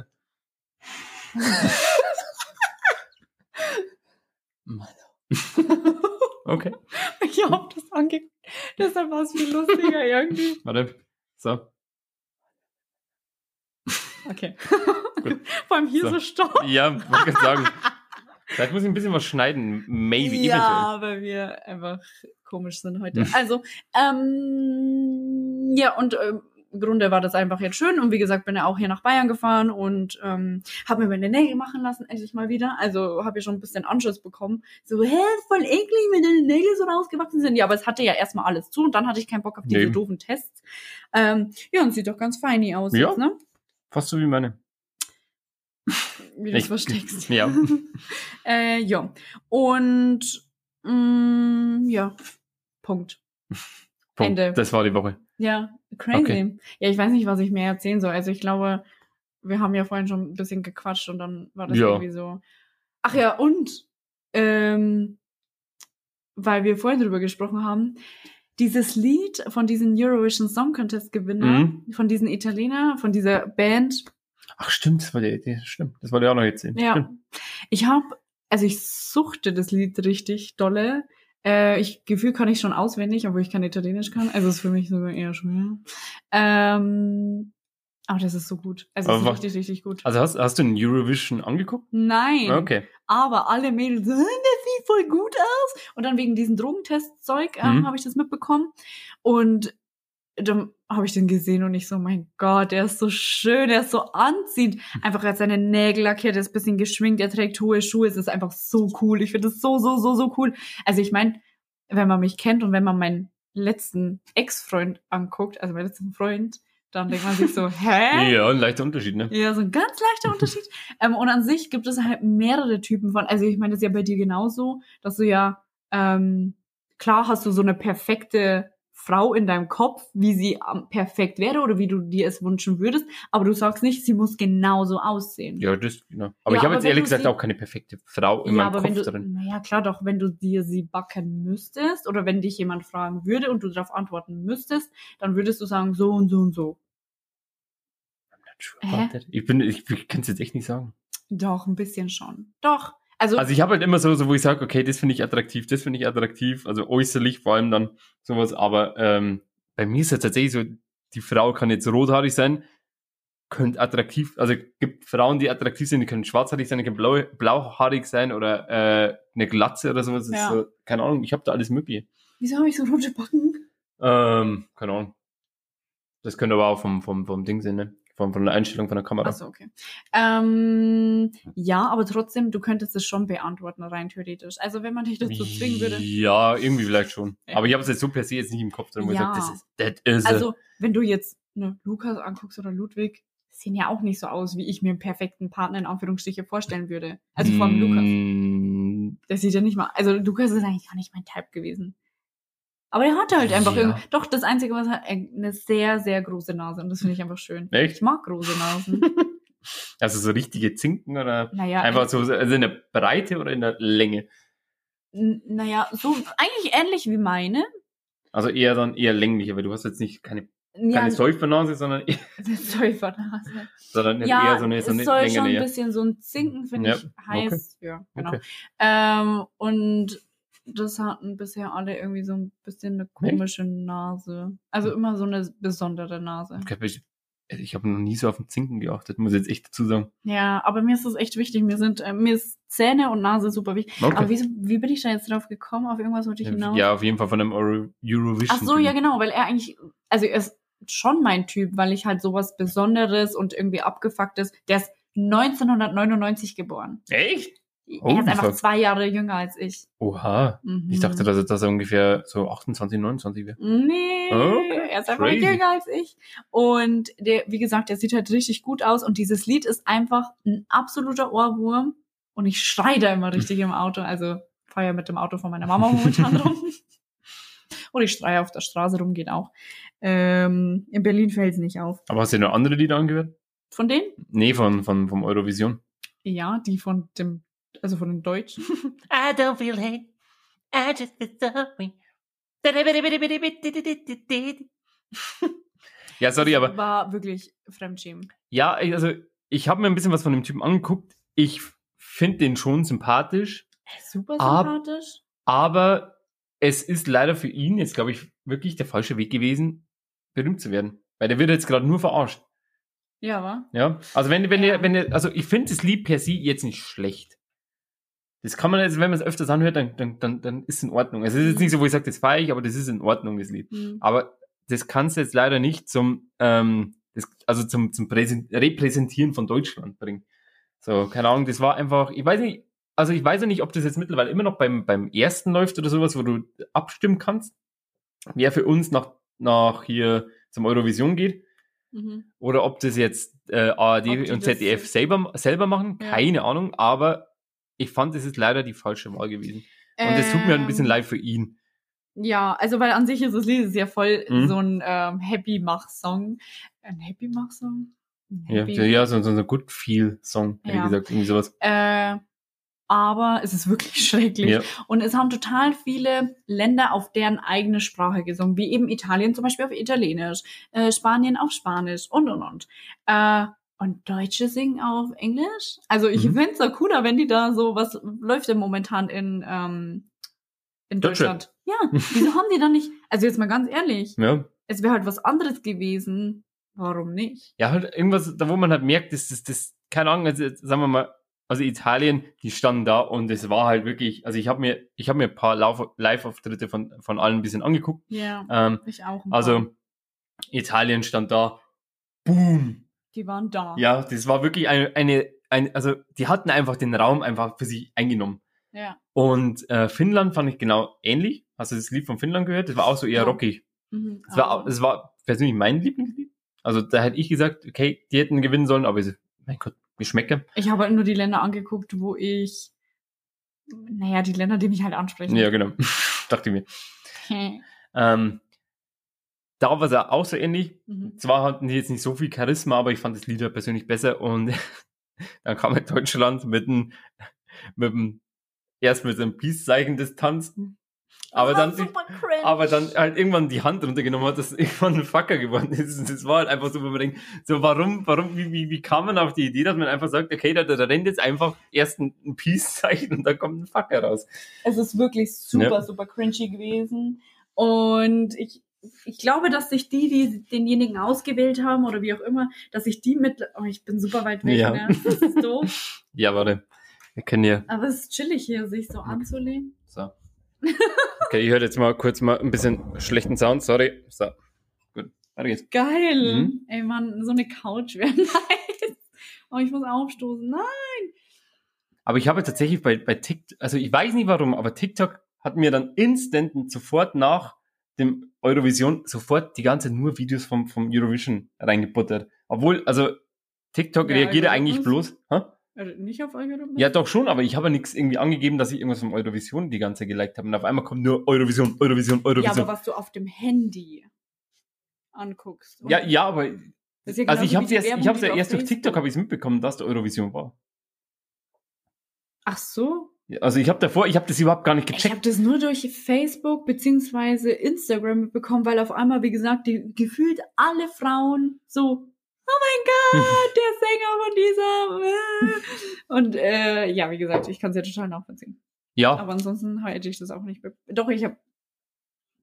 ihr? Okay, Ich hab das angeguckt. Deshalb war es viel lustiger irgendwie. warte. So. Okay. Gut. Vor allem hier So. so, Staub. Ja, wollte ich sagen. Vielleicht muss ich ein bisschen was schneiden. Maybe, ja, weil wir einfach komisch sind heute. Also, ähm, ja, und ähm, im Grunde war das einfach jetzt schön. Und wie gesagt, bin ja auch hier nach Bayern gefahren und ähm, habe mir meine Nägel machen lassen, endlich mal wieder. Also habe ich schon ein bisschen Anschluss bekommen. So, hä, voll eklig, wenn deine Nägel so rausgewachsen sind. Ja, aber es hatte ja erstmal alles zu und dann hatte ich keinen Bock auf diese Nee. doofen Tests. Ähm, ja, und sieht doch ganz feini aus Ja. jetzt, ne? Fast so wie meine. Wie du es versteckst. Ja. äh, ja. Und mm, ja, Punkt. Punkt. Ende. Das war die Woche. Ja, crazy. Okay. Ja, ich weiß nicht, was ich mehr erzählen soll. Also ich glaube, wir haben ja vorhin schon ein bisschen gequatscht und dann war das Ja. irgendwie so. Ach ja, und ähm, weil wir vorhin drüber gesprochen haben, dieses Lied von diesem Eurovision Song Contest Gewinner, Mhm. von diesen Italiener, von dieser Band, Ach, stimmt, das war die Idee. Stimmt. Das wollte ich auch noch erzählen. Ja. Stimmt. Ich habe, also ich suchte das Lied richtig dolle. Äh, ich Gefühl kann ich schon auswendig, obwohl ich kein Italienisch kann. Also ist für mich sogar eher schwer. Ähm, aber das ist so gut. Also Aber ist richtig, richtig gut. Also hast, hast du den Eurovision angeguckt? Nein. Okay. Aber alle Mädels so, "Hm, das sieht voll gut aus. Und dann wegen diesem Drogentestzeug ähm, Mhm. habe ich das mitbekommen. Und dann habe ich den gesehen und ich so, mein Gott, der ist so schön, der ist so anziehend. Einfach er hat seine Nägel lackiert, er ist ein bisschen geschminkt, er trägt hohe Schuhe, es ist einfach so cool. Ich finde das so, so, so, so cool. Also ich meine, wenn man mich kennt und wenn man meinen letzten Ex-Freund anguckt, also meinen letzten Freund, dann denkt man sich so, hä? Ja, ein leichter Unterschied, ne? Ja, so ein ganz leichter Unterschied. ähm, und an sich gibt es halt mehrere Typen von, also ich meine, das ist ja bei dir genauso, dass du ja, ähm, klar hast du so eine perfekte Frau in deinem Kopf, wie sie ähm, perfekt wäre oder wie du dir es wünschen würdest, aber du sagst nicht, sie muss genauso aussehen. Ja, das, genau. Aber Ja, ich habe jetzt ehrlich gesagt sie- auch keine perfekte Frau in ja, meinem aber Kopf wenn du, drin. naja, klar doch, wenn du dir sie backen müsstest oder wenn dich jemand fragen würde und du darauf antworten müsstest, dann würdest du sagen, so und so und so. Ich bin, ich, ich kann es jetzt echt nicht sagen. Doch, ein bisschen schon. Doch. Also, Also ich habe halt immer so, so wo ich sage, okay, das finde ich attraktiv, das finde ich attraktiv, also äußerlich vor allem dann sowas, aber ähm, bei mir ist es tatsächlich so, die Frau kann jetzt rothaarig sein, könnte attraktiv, also gibt Frauen, die attraktiv sind, die können schwarzhaarig sein, die können blau, blauhaarig sein oder äh, eine Glatze oder sowas. Ja. so, keine Ahnung, ich habe da alles mögliche. Wieso habe ich so rote Backen? Ähm, keine Ahnung. Das könnte aber auch vom, vom, vom Ding sein, ne? Von, von der Einstellung von der Kamera. Achso, okay. Ähm, ja, aber trotzdem, du könntest es schon beantworten, rein theoretisch. Also wenn man dich dazu zwingen würde. Ja, irgendwie vielleicht schon. Ja. Aber ich habe es jetzt so per se jetzt nicht im Kopf, drin, wo Ja. ich sage, das ist, das ist Also, wenn du jetzt ne, Lukas anguckst oder Ludwig, sehen ja auch nicht so aus, wie ich mir einen perfekten Partner in Anführungsstriche vorstellen würde. Also vor allem Lukas. Mm, Der sieht ja nicht mal. Also Lukas ist eigentlich gar nicht mein Type gewesen. Aber er hatte halt einfach Ja. irgendwie. Doch, das Einzige, was er eine sehr, sehr große Nase. Und das finde ich einfach schön. Echt? Ich mag große Nasen. Also so richtige Zinken oder naja, einfach so, also in der Breite oder in der Länge? naja, so eigentlich ähnlich wie meine. Also eher dann eher länglich, aber du hast jetzt nicht keine, Ja, keine Säufernase, sondern, Säufernase. sondern Ja, eher so eine, so eine es soll Länge schon ein bisschen so ein Zinken, finde Ja, ich, heiß. Ja, genau. Okay. Ähm, und das hatten bisher alle irgendwie so ein bisschen eine komische Nase. Also immer so eine besondere Nase. Okay, aber ich ich habe noch nie so auf den Zinken geachtet, muss ich jetzt echt dazu sagen. Ja, aber mir ist das echt wichtig. Mir sind, äh, mir ist Zähne und Nase super wichtig. Okay. Aber wie, wie bin ich da jetzt drauf gekommen? Auf irgendwas wollte ich hinaus? Ja, auf jeden Fall von einem Euro Eurovision. Ach so, ja, genau, weil er eigentlich, also er ist schon mein Typ, weil ich halt sowas Besonderes und irgendwie abgefucktes, der ist 1999 geboren. Echt? Er Holy ist einfach zwei Jahre jünger als ich. Oha. Mhm. Ich dachte, dass er, dass er ungefähr so 28, 29 wäre. Nee, Okay, er ist einfach crazy. jünger als ich. Und der, wie gesagt, der sieht halt richtig gut aus. Und dieses Lied ist einfach ein absoluter Ohrwurm. Und ich schreie da immer richtig im Auto. Also fahre ja mit dem Auto von meiner Mama momentan rum. Und ich schreie auf der Straße rum, geht auch. Ähm, in Berlin fällt es nicht auf. Aber hast du noch andere Lieder angehört? Von denen? Nee, von, von, vom Eurovision. Ja, die von dem, also von den Deutschen. I don't feel hate. I just feel sorry. Ja, sorry, aber War wirklich Fremdschämen. ja, ich- also ich habe mir ein bisschen was von dem Typen angeguckt. Ich finde den schon sympathisch, Super Ab- sympathisch. aber es ist leider für ihn jetzt, glaube ich, wirklich der falsche Weg gewesen, berühmt zu werden. Weil der wird jetzt gerade nur verarscht. Ja, war? Ja, also wenn, wenn Ja. ihr, wenn ihr, also ich finde das Lied per se jetzt nicht schlecht. Das kann man jetzt, wenn man es öfters anhört, dann, dann, dann, dann ist es in Ordnung. Also es ist jetzt nicht so, wo ich sage, das feiere ich, aber das ist in Ordnung, das Lied. Hm. Aber das kannst du jetzt leider nicht zum, ähm, das, also zum, zum Präsen- Repräsentieren von Deutschland bringen. So, keine Ahnung, das war einfach, ich weiß nicht, also ich weiß ja nicht, ob das jetzt mittlerweile immer noch beim, beim ersten läuft oder sowas, wo du abstimmen kannst, wer für uns nach, nach hier zum Eurovision geht. Mhm. Oder ob das jetzt äh, ARD Ob und ZDF selber, selber machen, Ja. keine Ahnung, aber ich fand, das ist leider die falsche Wahl gewesen. Und es tut mir halt ein bisschen Ähm, leid für ihn. Ja, also weil an sich ist das Lied ist ja voll Mhm. so ein ähm, Happy-Mach-Song. Ein Happy-Mach-Song? Ein Ja, Happy ja so, so ein Good Feel-Song, hätte ich Ja. gesagt, irgendwie sowas. Äh, aber es ist wirklich schrecklich. Ja. Und es haben total viele Länder auf deren eigene Sprache gesungen, wie eben Italien zum Beispiel auf Italienisch, äh, Spanien auf Spanisch und und und. Äh, und Deutsche singen auf Englisch. Also ich Mhm. find's ja cooler, wenn die da so, was läuft denn momentan in, ähm, in Deutsche. Deutschland? Ja, wieso haben die dann nicht, also jetzt mal ganz ehrlich, Ja. es wäre halt was anderes gewesen. Warum nicht? ja, halt irgendwas, da wo man halt merkt, dass das, das, keine Ahnung, also sagen wir mal, also Italien, die standen da und es war halt wirklich, also ich habe mir, ich habe mir ein paar Live-Auftritte von, von allen ein bisschen angeguckt. Ja, Ähm, ich auch. also Italien stand da, boom, die waren da. Ja, das war wirklich eine, eine, ein, also die hatten einfach den Raum einfach für sich eingenommen. ja. Und äh, Finnland fand ich genau ähnlich. Hast du das Lied von Finnland gehört? Das war auch so eher Ja. rockig. Mhm, Das war, aber- das war persönlich mein Lieblingslied. Also da hätte ich gesagt, okay, die hätten gewinnen sollen, aber es- mein Gott, Geschmäcker. Ich habe halt nur die Länder angeguckt, wo ich, naja, die Länder, die mich halt ansprechen. Ja, genau. Dachte mir. Ähm, da war es auch so ähnlich. Mhm. Zwar hatten die jetzt nicht so viel Charisma, aber ich fand das Lied ja persönlich besser und dann kam halt Deutschland mit dem, mit dem, erst mit dem Peace-Zeichen des Tanzen, aber dann, super cringe. aber dann halt irgendwann die Hand runtergenommen hat, dass irgendwann ein Fucker geworden ist. Das war halt einfach so, wo man denkt, so warum, warum, wie, wie, wie kam man auf die Idee, dass man einfach sagt, okay, da, da rennt jetzt einfach erst ein, ein Peace-Zeichen und dann kommt ein Fucker raus. es ist wirklich super, Ja. super cringy gewesen. Und ich, ich glaube, dass sich die, die denjenigen ausgewählt haben oder wie auch immer, dass sich die mit, oh, ich bin super weit weg, Ja. ne? Das ist doof. Ja, warte. Wir können ja. Aber es ist chillig hier, sich so anzulehnen. So. Okay, ich höre jetzt mal kurz mal ein bisschen schlechten Sound, sorry. So. Gut. Weiter geht's. Geil. Mhm. Ey, Mann, so eine Couch wäre nice. Oh, ich muss aufstoßen. Nein. Aber ich habe tatsächlich bei, bei TikTok, also ich weiß nicht warum, aber TikTok hat mir dann instant sofort nach dem Eurovision sofort die ganze nur Videos vom, vom Eurovision reingebuttert. Obwohl, also TikTok Der reagiert ja eigentlich bloß. Hä? Also nicht auf Algorithmus? Ja, doch schon, aber ich habe ja nichts irgendwie angegeben, dass ich irgendwas vom Eurovision die ganze geliked habe. Und auf einmal kommt nur Eurovision, Eurovision, Ja, Eurovision. aber was du auf dem Handy anguckst. Ja, ja, aber ja also ich habe die ja erst durch TikTok habe ich es mitbekommen, dass der Eurovision war. Ach so. Ja, Also ich habe davor, ich habe das überhaupt gar nicht Ich gecheckt. habe das nur durch Facebook beziehungsweise Instagram mitbekommen, weil auf einmal, wie gesagt, die gefühlt alle Frauen so, oh mein Gott, der Sänger von dieser. äh." Und äh, ja, wie gesagt, ich kann es ja total nachvollziehen. Ja, Aber ansonsten hätte ich das auch nicht. Doch, ich habe,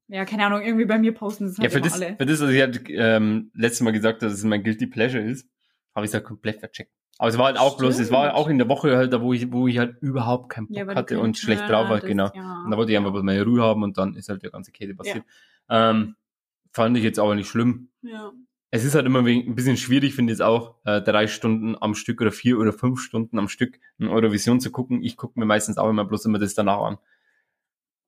ja, keine Ahnung, irgendwie bei mir posten das ja halt für immer das, alle. für das, was ich halt, ähm, letztes Mal gesagt habe, dass es mein Guilty Pleasure ist, habe ich es halt komplett vercheckt. Aber es war halt auch bloß, es war Stimmt. auch in der Woche halt, da wo ich, wo ich halt überhaupt keinen Bock Ja, hatte und schlecht drauf war, genau. Ja. Und da wollte ich einfach meine Ruhe haben und dann ist halt der ganze Käse passiert. Ähm, fand ich jetzt aber nicht schlimm. Ja. Es ist halt immer ein bisschen schwierig, finde ich es auch, äh, drei Stunden am Stück oder vier oder fünf Stunden am Stück in Eurovision zu gucken. Ich gucke mir meistens auch immer bloß immer das danach an.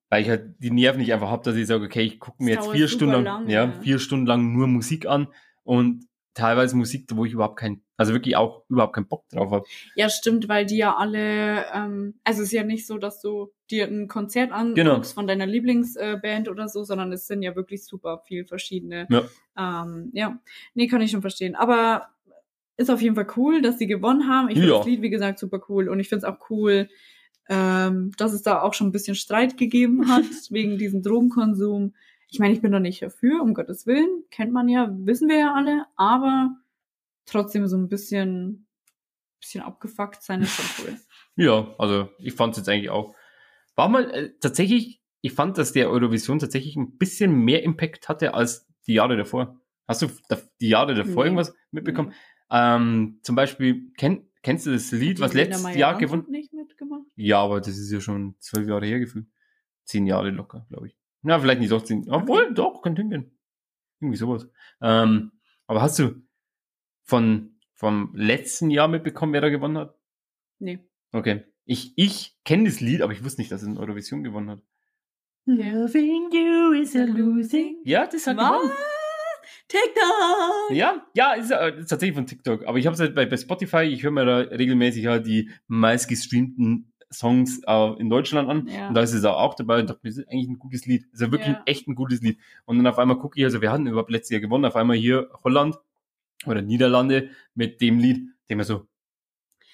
Weil ich halt die Nerven nicht einfach habe, dass ich sage, okay, ich gucke mir Das jetzt vier Stunden, lang, lange. ja, vier Stunden lang nur Musik an und teilweise Musik, wo ich überhaupt kein, also wirklich auch überhaupt keinen Bock drauf habe. Ja, stimmt, weil die ja alle, ähm, also es ist ja nicht so, dass du dir ein Konzert anguckst Genau. von deiner Lieblingsband oder so, sondern es sind ja wirklich super viel verschiedene. Ja. Ähm, ja, nee, kann ich schon verstehen. Aber ist auf jeden Fall cool, dass sie gewonnen haben. Ich finde Ja. das Lied, wie gesagt, super cool. Und ich finde es auch cool, ähm, dass es da auch schon ein bisschen Streit gegeben hat wegen diesem Drogenkonsum. Ich meine, ich bin da nicht dafür, um Gottes Willen. Kennt man ja, wissen wir ja alle. Aber trotzdem so ein bisschen, bisschen abgefuckt sein ist schon cool. Ja, also ich fand es jetzt eigentlich auch. War mal äh, tatsächlich, ich fand, dass der Eurovision tatsächlich ein bisschen mehr Impact hatte als die Jahre davor. Hast du die Jahre davor Nee. irgendwas mitbekommen? Ähm, zum Beispiel, kenn, kennst du das Lied, was letztes Jahr gewonnen? nicht mitgemacht? Ja, aber das ist ja schon zwölf Jahre her gefühlt. Zehn Jahre locker, glaube ich. Na, vielleicht nicht doch zehn. Obwohl, doch, könnte hingehen. Irgendwie sowas. Ähm, aber hast du von vom letzten Jahr mitbekommen, wer da gewonnen hat? Nee. Okay. Ich, ich kenne das Lied, aber ich wusste nicht, dass es in Eurovision gewonnen hat. Loving you is a losing. Ja, das hat gewonnen. TikTok! Ja, ja, ist, äh, ist tatsächlich von TikTok. Aber ich habe es halt bei, bei Spotify, ich höre mir da regelmäßig halt die meistgestreamten Songs äh, in Deutschland an. Ja. Und da ist es auch, dabei und dachte, das ist eigentlich ein gutes Lied. Das ist ja wirklich Ja. echt ein gutes Lied. Und dann auf einmal gucke ich, also wir hatten überhaupt letztes Jahr gewonnen, auf einmal hier Holland oder Niederlande mit dem Lied, dem wir so,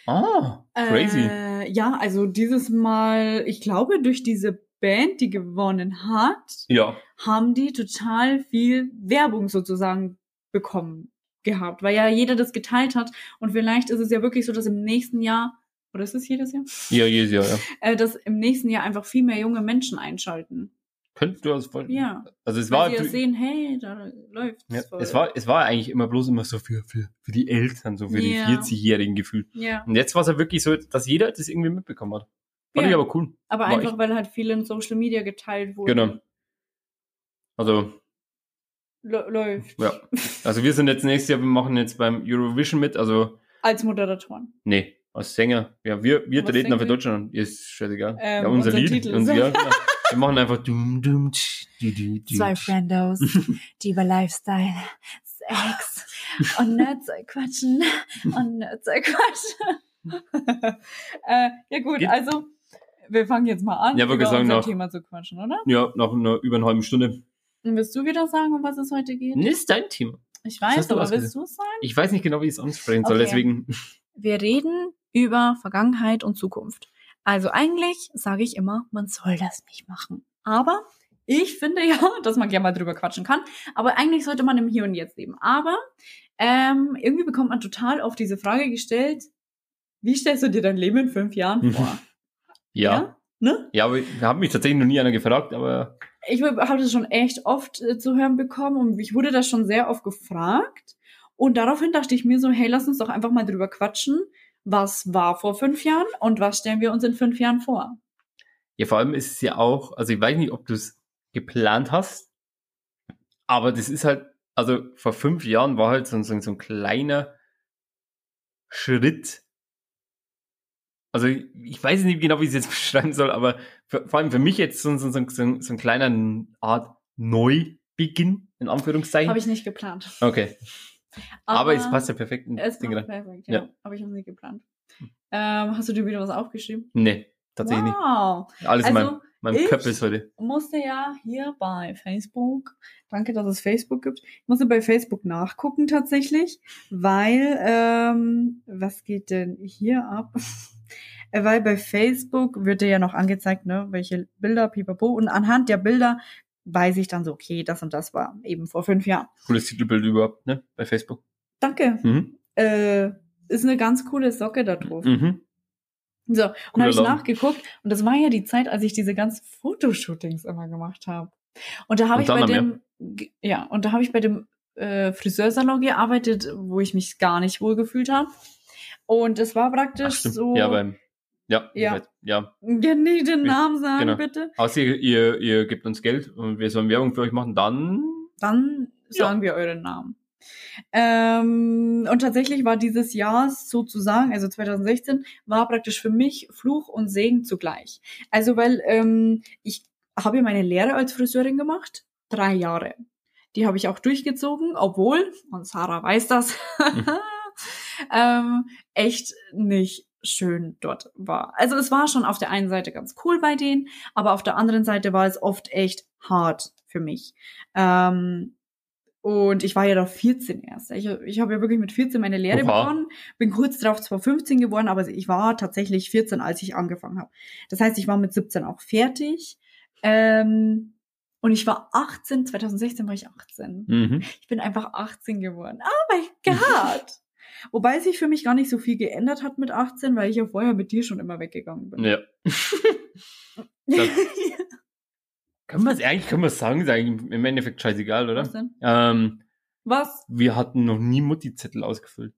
ah, crazy. Äh, ja, also dieses Mal, ich glaube, durch diese Band, die gewonnen hat, ja, haben die total viel Werbung sozusagen bekommen gehabt, weil ja jeder das geteilt hat. Und vielleicht ist es ja wirklich so, dass im nächsten Jahr, oder ist es jedes Jahr, ja, jedes Jahr, ja. äh, dass im nächsten Jahr einfach viel mehr junge Menschen einschalten. Könntest du das voll. Ja. Also es Weil war, sie ja sehen, hey, da läuft's ja, es war, es war eigentlich immer bloß immer so für, für, für die Eltern, so für Ja. die 40-Jährigen gefühlt. Ja, Und jetzt war es ja wirklich so, dass jeder das irgendwie mitbekommen hat. Fand Ja. ich aber cool. aber war einfach, echt- weil halt viel in Social Media geteilt wurde. Genau. Also, Lä- Läuft. ja. Also wir sind jetzt nächstes Jahr, wir machen jetzt beim Eurovision mit, also, Als Moderatoren. nee, als Sänger. Ja, wir, wir treten wir? Deutschland. Ist scheißegal. Ähm, ja, unser, unser Lied. Titel Unser, ja, genau. Wir machen einfach dum, dum, tsch, di, di, di, Zwei. Friendos, die über Lifestyle, Sex und Nerdzeug quatschen und Nerdzeug quatschen. äh, ja gut, Geht- also wir fangen jetzt mal an, Ja, über sagen, unser nach- Thema zu quatschen, oder? Ja, nach einer, über einer halben Stunde. Und willst du wieder sagen, um was es heute geht? Das ist dein Thema. Ich weiß, aber willst du es sagen? Ich weiß nicht genau, wie ich es ansprechen soll, Okay. deswegen. Wir reden über Vergangenheit und Zukunft. Also eigentlich sage ich immer, man soll das nicht machen. Aber ich finde ja, dass man gerne mal drüber quatschen kann. Aber eigentlich sollte man im Hier und Jetzt leben. Aber ähm, irgendwie bekommt man total auf diese Frage gestellt, wie stellst du dir dein Leben in fünf Jahren vor? Ja. Ne? Ja, aber wir haben mich tatsächlich noch nie einer gefragt, aber ich habe das schon echt oft äh, zu hören bekommen und ich wurde das schon sehr oft gefragt. Und daraufhin dachte ich mir so, hey, lass uns doch einfach mal drüber quatschen. Was war vor fünf Jahren und was stellen wir uns in fünf Jahren vor? Ja, vor allem ist es ja auch, also ich weiß nicht, ob du es geplant hast, aber das ist halt, also vor fünf Jahren war halt so, so, so ein kleiner Schritt. Also ich, weiß nicht genau, wie ich es jetzt beschreiben soll, aber für, vor allem für mich jetzt so, so, so, so, so ein kleiner Art Neubeginn, in Anführungszeichen. Habe ich nicht geplant. Okay. Aber, es passt ja perfekt in Es das Ding passt rein. perfekt, ja. Ja. Aber ich habe nicht geplant. Ähm, hast du dir wieder was aufgeschrieben? Nee, tatsächlich wow. nicht. Alles in Also, meinem, meinem ich- Köpfe ist heute. musste ja hier bei Facebook, danke, dass es Facebook gibt, ich musste bei Facebook nachgucken tatsächlich, weil, ähm, was geht denn hier ab? Weil bei Facebook wird dir ja noch angezeigt, ne, welche Bilder, pipapo, und anhand der Bilder weiß ich dann so, okay, das und das war eben vor fünf Jahren. Cooles Titelbild überhaupt, ne? Bei Facebook. Danke. Mhm. Äh, ist eine ganz coole Socke da drauf. Mhm. So, und Cooler habe ich nachgeguckt und das war ja die Zeit, als ich diese ganzen Fotoshootings immer gemacht habe. Und da habe ich bei dem, ja, und da habe ich bei dem äh, Friseursalon gearbeitet, wo ich mich gar nicht wohl gefühlt habe. Und es war praktisch Ach, so, Ja, beim, ja, Ja. weiß, ja. ja, nicht den Ja, Namen sagen, genau. bitte. Außer ihr, ihr, ihr gebt uns Geld und wir sollen Werbung für euch machen, dann Dann Ja. sagen wir euren Namen. Ähm, und tatsächlich war dieses Jahr sozusagen, also 2016, war praktisch für mich Fluch und Segen zugleich. Also weil ähm, ich habe ja meine Lehre als Friseurin gemacht, drei Jahre. Die habe ich auch durchgezogen, obwohl, und Sarah weiß das, ähm, echt nicht schön dort war. Also es war schon auf der einen Seite ganz cool bei denen, aber auf der anderen Seite war es oft echt hart für mich. Ähm, und ich war ja da 14 erst. Ich, ich habe ja wirklich mit 14 meine Lehre Oha. begonnen, bin kurz darauf zwar 15 geworden, aber ich war tatsächlich 14, als ich angefangen habe. Das heißt, ich war mit 17 auch fertig. Ähm, und ich war 18, 2016 war ich 18. mhm. Ich bin einfach 18 geworden. Oh mein Gott! Wobei sich für mich gar nicht so viel geändert hat mit 18, weil ich ja vorher mit dir schon immer weggegangen bin. ja. Das- Können wir es eigentlich, können wir es sagen, ist eigentlich im Endeffekt scheißegal, oder? Was denn? Ähm, Was? wir hatten noch nie Mutti-Zettel ausgefüllt.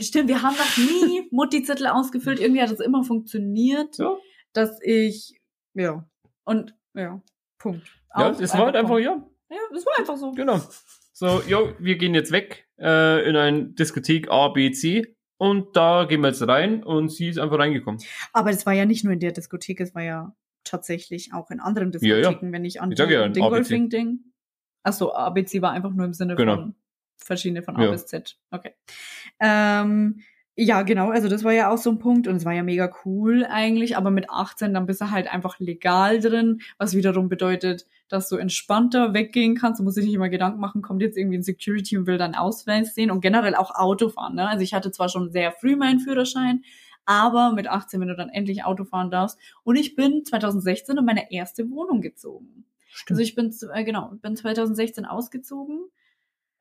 Stimmt, wir haben noch nie Mutti-Zettel ausgefüllt. Irgendwie hat es immer funktioniert, Ja. dass ich, ja, und, ja, Punkt. Ja, es war halt einfach, Punkt. ja, Ja, das war einfach so. genau. So, jo, wir gehen jetzt weg äh, in ein Diskothek A, B, C und da gehen wir jetzt rein und sie ist einfach reingekommen. Aber es war ja nicht nur in der Diskothek, es war ja tatsächlich auch in anderen Ja, ja. Diskotheken, wenn ich an Ich sag ja, in ABC. Dingolfing-Ding. Achso, ABC war einfach nur im Sinne Genau. von verschiedene von A Ja. bis Z. Okay. Ähm, ja, genau, also das war ja auch so ein Punkt und es war ja mega cool eigentlich, aber mit 18 dann bist du halt einfach legal drin, was wiederum bedeutet, dass du entspannter weggehen kannst. Du musst dir nicht immer Gedanken machen, kommt jetzt irgendwie ein Security und will deinen Ausweis sehen und generell auch Autofahren. Ne? Also ich hatte zwar schon sehr früh meinen Führerschein, aber mit 18, wenn du dann endlich Auto fahren darfst. Und ich bin 2016 in meine erste Wohnung gezogen. Also ich bin, äh, genau, bin 2016 ausgezogen.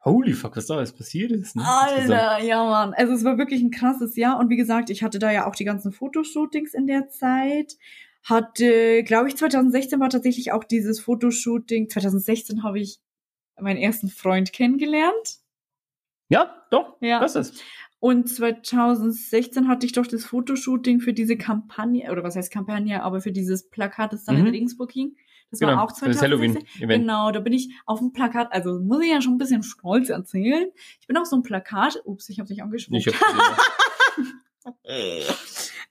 Holy fuck, was da alles passiert ist. Ne? Alter, ja Mann. Also es war wirklich ein krasses Jahr. Und wie gesagt, ich hatte da ja auch die ganzen Fotoshootings in der Zeit. Hatte, glaube ich, 2016 war tatsächlich auch dieses Fotoshooting. 2016 habe ich meinen ersten Freund kennengelernt. Ja, doch, Ja. das ist. Und 2016 hatte ich doch das Fotoshooting für diese Kampagne, oder was heißt Kampagne, aber für dieses Plakat, das dann Mhm. in Regensburg hing. Das Genau, war auch für das 2016. Halloween-Event. Genau, da bin ich auf dem Plakat, also muss ich ja schon ein bisschen stolz erzählen. Ich bin auf so einem Plakat, ups, ich habe dich angesprochen. Ich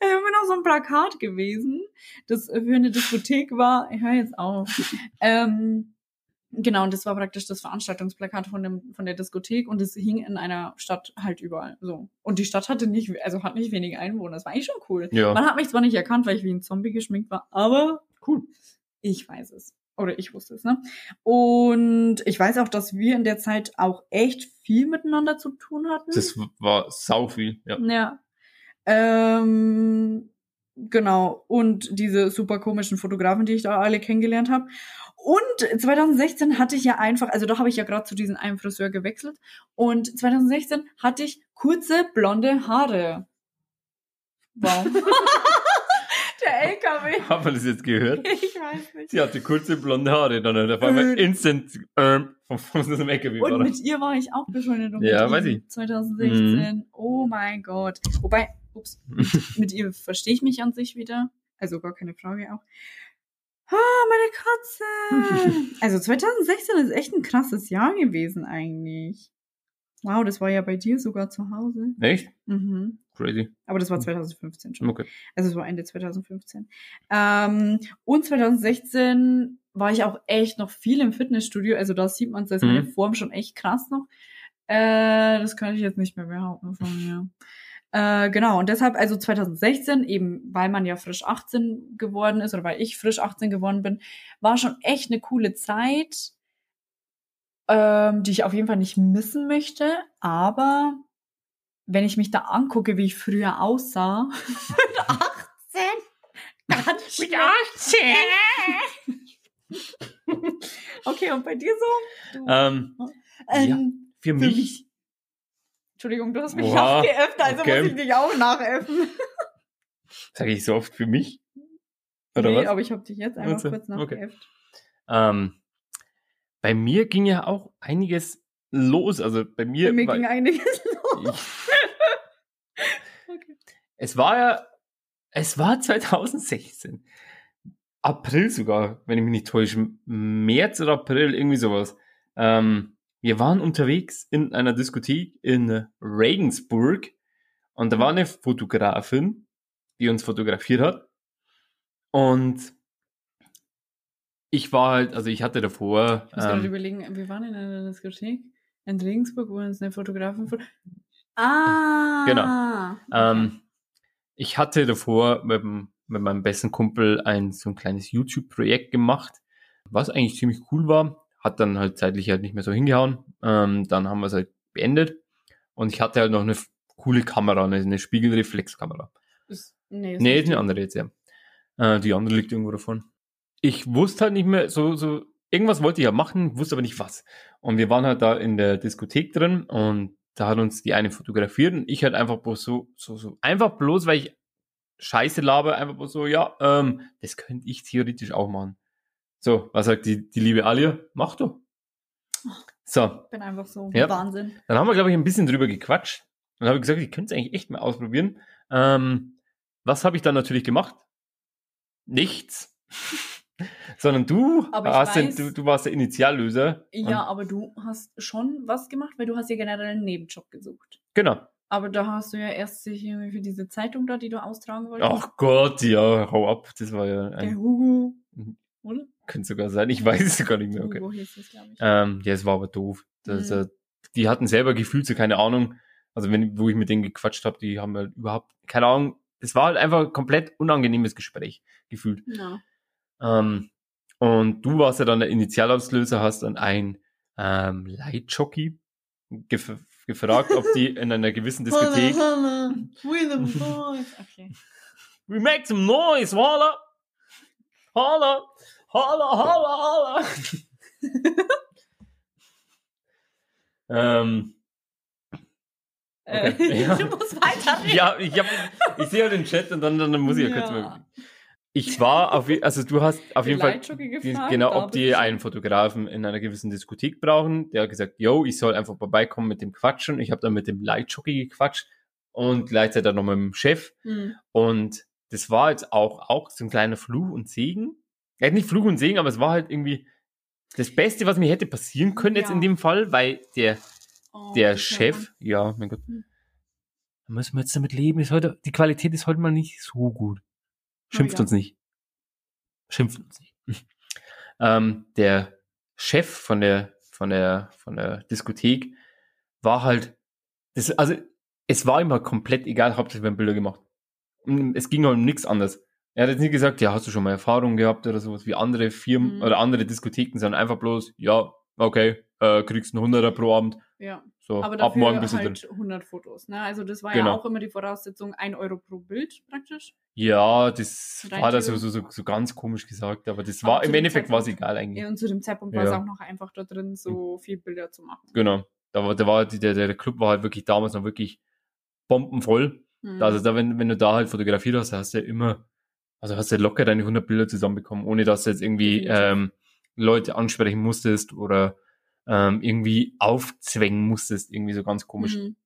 Ich bin auf so einem Plakat gewesen, das für eine Diskothek war. Ich höre jetzt auf. ähm, genau, und das war praktisch das Veranstaltungsplakat von, dem, von der Diskothek und es hing in einer Stadt halt überall. So. Und die Stadt hatte nicht, also hat nicht wenige Einwohner. Das war eigentlich schon cool. ja, Man hat mich zwar nicht erkannt, weil ich wie ein Zombie geschminkt war, aber cool. Ich weiß es. Oder ich wusste es, ne? Und ich weiß auch, dass wir in der Zeit auch echt viel miteinander zu tun hatten. Das war sau viel. Ja. Ja. Ähm, genau. Und diese super komischen Fotografen, die ich da alle kennengelernt habe. Und 2016 hatte ich ja einfach, also da habe ich ja gerade zu diesem einen Friseur gewechselt. Und 2016 hatte ich kurze blonde Haare. Wow. Der LKW. Hat man das jetzt gehört? Ich weiß nicht. Sie hatte kurze blonde Haare, dann hat auf einmal instant ähm, vom dem LKW Und war. mit ihr war ich auch beschuldet. und Ja, weiß ich. Mhm. 2016. Oh mein Gott. Wobei, ups, mit, mit ihr verstehe ich mich an sich wieder. Also gar keine Frage auch. Ah, meine Katze. Also 2016 ist echt ein krasses Jahr gewesen eigentlich. Wow, das war ja bei dir sogar zu Hause. Echt? Mhm. Crazy. Aber das war 2015 schon. Okay. Also es war Ende 2015. Ähm, und 2016 war ich auch echt noch viel im Fitnessstudio. Also da sieht man, da ist meine Mhm. Form schon echt krass noch. Äh, das kann ich jetzt nicht mehr behaupten von mir. Äh, genau, und deshalb, also 2016, eben weil man ja frisch 18 geworden ist oder weil ich frisch 18 geworden bin, war schon echt eine coole Zeit, ähm, die ich auf jeden Fall nicht missen möchte. Aber wenn ich mich da angucke, wie ich früher aussah, mit 18, ganz schön. Okay, und bei dir so? Du, Ähm, ähm, für für mich, mich. Entschuldigung, du hast mich Oha, auch geöffnet, also okay. muss ich dich auch nachöffnen. sage ich so oft für mich? Oder nee, was? aber ich habe dich jetzt einfach Also, kurz okay. nachgeöffnet. Ähm, bei mir ging ja auch einiges los. Also bei mir, Bei mir war- ging einiges los. Okay. es war ja, es war 2016. April sogar, wenn ich mich nicht täusche. März oder April, irgendwie sowas. Ähm, wir waren unterwegs in einer Diskothek in Regensburg und da war eine Fotografin, die uns fotografiert hat. Und ich war halt, also ich hatte davor. Ich muss gerade ähm, überlegen, wir waren in einer Diskothek in Regensburg, wo uns eine Fotografin. Ah! Genau. Ähm, ich hatte davor mit, mit meinem besten Kumpel ein so ein kleines YouTube-Projekt gemacht, was eigentlich ziemlich cool war. Hat dann halt zeitlich halt nicht mehr so hingehauen. Ähm, dann haben wir es halt beendet. Und ich hatte halt noch eine coole Kamera, eine, eine Spiegelreflexkamera. Ist, nee, Nee, ist nicht eine andere jetzt, ja. Äh, die andere liegt irgendwo davon. Ich wusste halt nicht mehr, so, so, irgendwas wollte ich ja machen, wusste aber nicht was. Und wir waren halt da in der Diskothek drin und da hat uns die eine fotografiert und ich halt einfach bloß so, so, so, einfach bloß, weil ich Scheiße laber, einfach bloß so, ja, ähm, das könnte ich theoretisch auch machen. So, was sagt die, die liebe Alia? Mach doch. So, Ich bin einfach so Ja. Wahnsinn. dann haben wir, glaube ich, ein bisschen drüber gequatscht. Und habe gesagt, ich könnte es eigentlich echt mal ausprobieren. Ähm, was habe ich dann natürlich gemacht? Nichts. Sondern du, hast den, weiß- du, du warst der Initiallöser. Ja, aber du hast schon was gemacht, weil du hast ja generell einen Nebenjob gesucht. genau. Aber da hast du ja erst sich irgendwie für diese Zeitung da, die du austragen wolltest. Ach Gott, ja, hau ab. Das war ja Der ein, Hugo. Mhm. Oder? könnte sogar sein. Ich weiß es gar nicht mehr. Okay. Hugo hieß es, glaube ich. Ähm, ja, es war aber doof. Das, Mhm. äh, die hatten selber gefühlt so keine Ahnung. Also wenn, wo ich mit denen gequatscht habe, die haben halt überhaupt keine Ahnung. Es war halt einfach ein komplett unangenehmes Gespräch gefühlt. Ja. Ähm, und du warst ja dann der Initialauslöser, hast dann ein ähm, Leitjockey gef gefragt, ob die in einer gewissen Diskothek William Boys. Okay. We make some noise, holla! Holla! Holla, holla, holla! ähm, Okay. Äh, Ja. Du musst weiterreden. ja, ich, hab, ich sehe halt den Chat und dann, dann muss ich ja, kurz Ja. mal. Ich war auf, also du hast auf Den jeden Fall gefragt, genau, ob die einen Fotografen in einer gewissen Diskothek brauchen. Der hat gesagt, yo, ich soll einfach vorbeikommen mit dem Quatschen. Ich habe dann mit dem Leitjockey gequatscht und gleichzeitig dann noch mit dem Chef. Hm. Und das war jetzt auch, auch so ein kleiner Fluch und Segen. Ja, nicht Fluch und Segen, aber es war halt irgendwie das Beste, was mir hätte passieren können jetzt Ja. in dem Fall, weil der, Oh, der Chef, ja, mein Gott, Hm. da müssen wir jetzt damit leben. Ist heute, die Qualität ist heute mal nicht so gut. Schimpft ja. uns nicht. Schimpft uns nicht. ähm, der Chef von der, von der, von der Diskothek war halt, das, also, es war halt komplett egal, hauptsächlich werden Bilder gemacht. Und es ging halt um nichts anderes. Er hat jetzt nicht gesagt, ja, hast du schon mal Erfahrung gehabt oder sowas wie andere Firmen Mhm. oder andere Diskotheken, sondern einfach bloß, ja, okay, äh, kriegst einen Hunderter pro Abend. Ja, So, aber ab dafür morgen bist du drin. halt 100 Fotos. Ne? Also das war Genau. ja auch immer die Voraussetzung, 1 Euro pro Bild praktisch. Ja, das Rein war da so, so, so, ganz komisch gesagt, aber das Aber war, im Endeffekt war es egal eigentlich. Ja, und zu dem Zeitpunkt war Ja. es auch noch einfach da drin, so viel Bilder zu machen. Genau. Da war, da war, der, der Club war halt wirklich damals noch wirklich bombenvoll. Hm. Also da, wenn, wenn du da halt fotografiert hast, hast du ja immer Also hast du locker deine 100 Bilder zusammenbekommen, ohne dass du jetzt irgendwie Definitiv. ähm, Leute ansprechen musstest oder ähm, irgendwie aufzwängen musstest, irgendwie so ganz komisch. Mhm.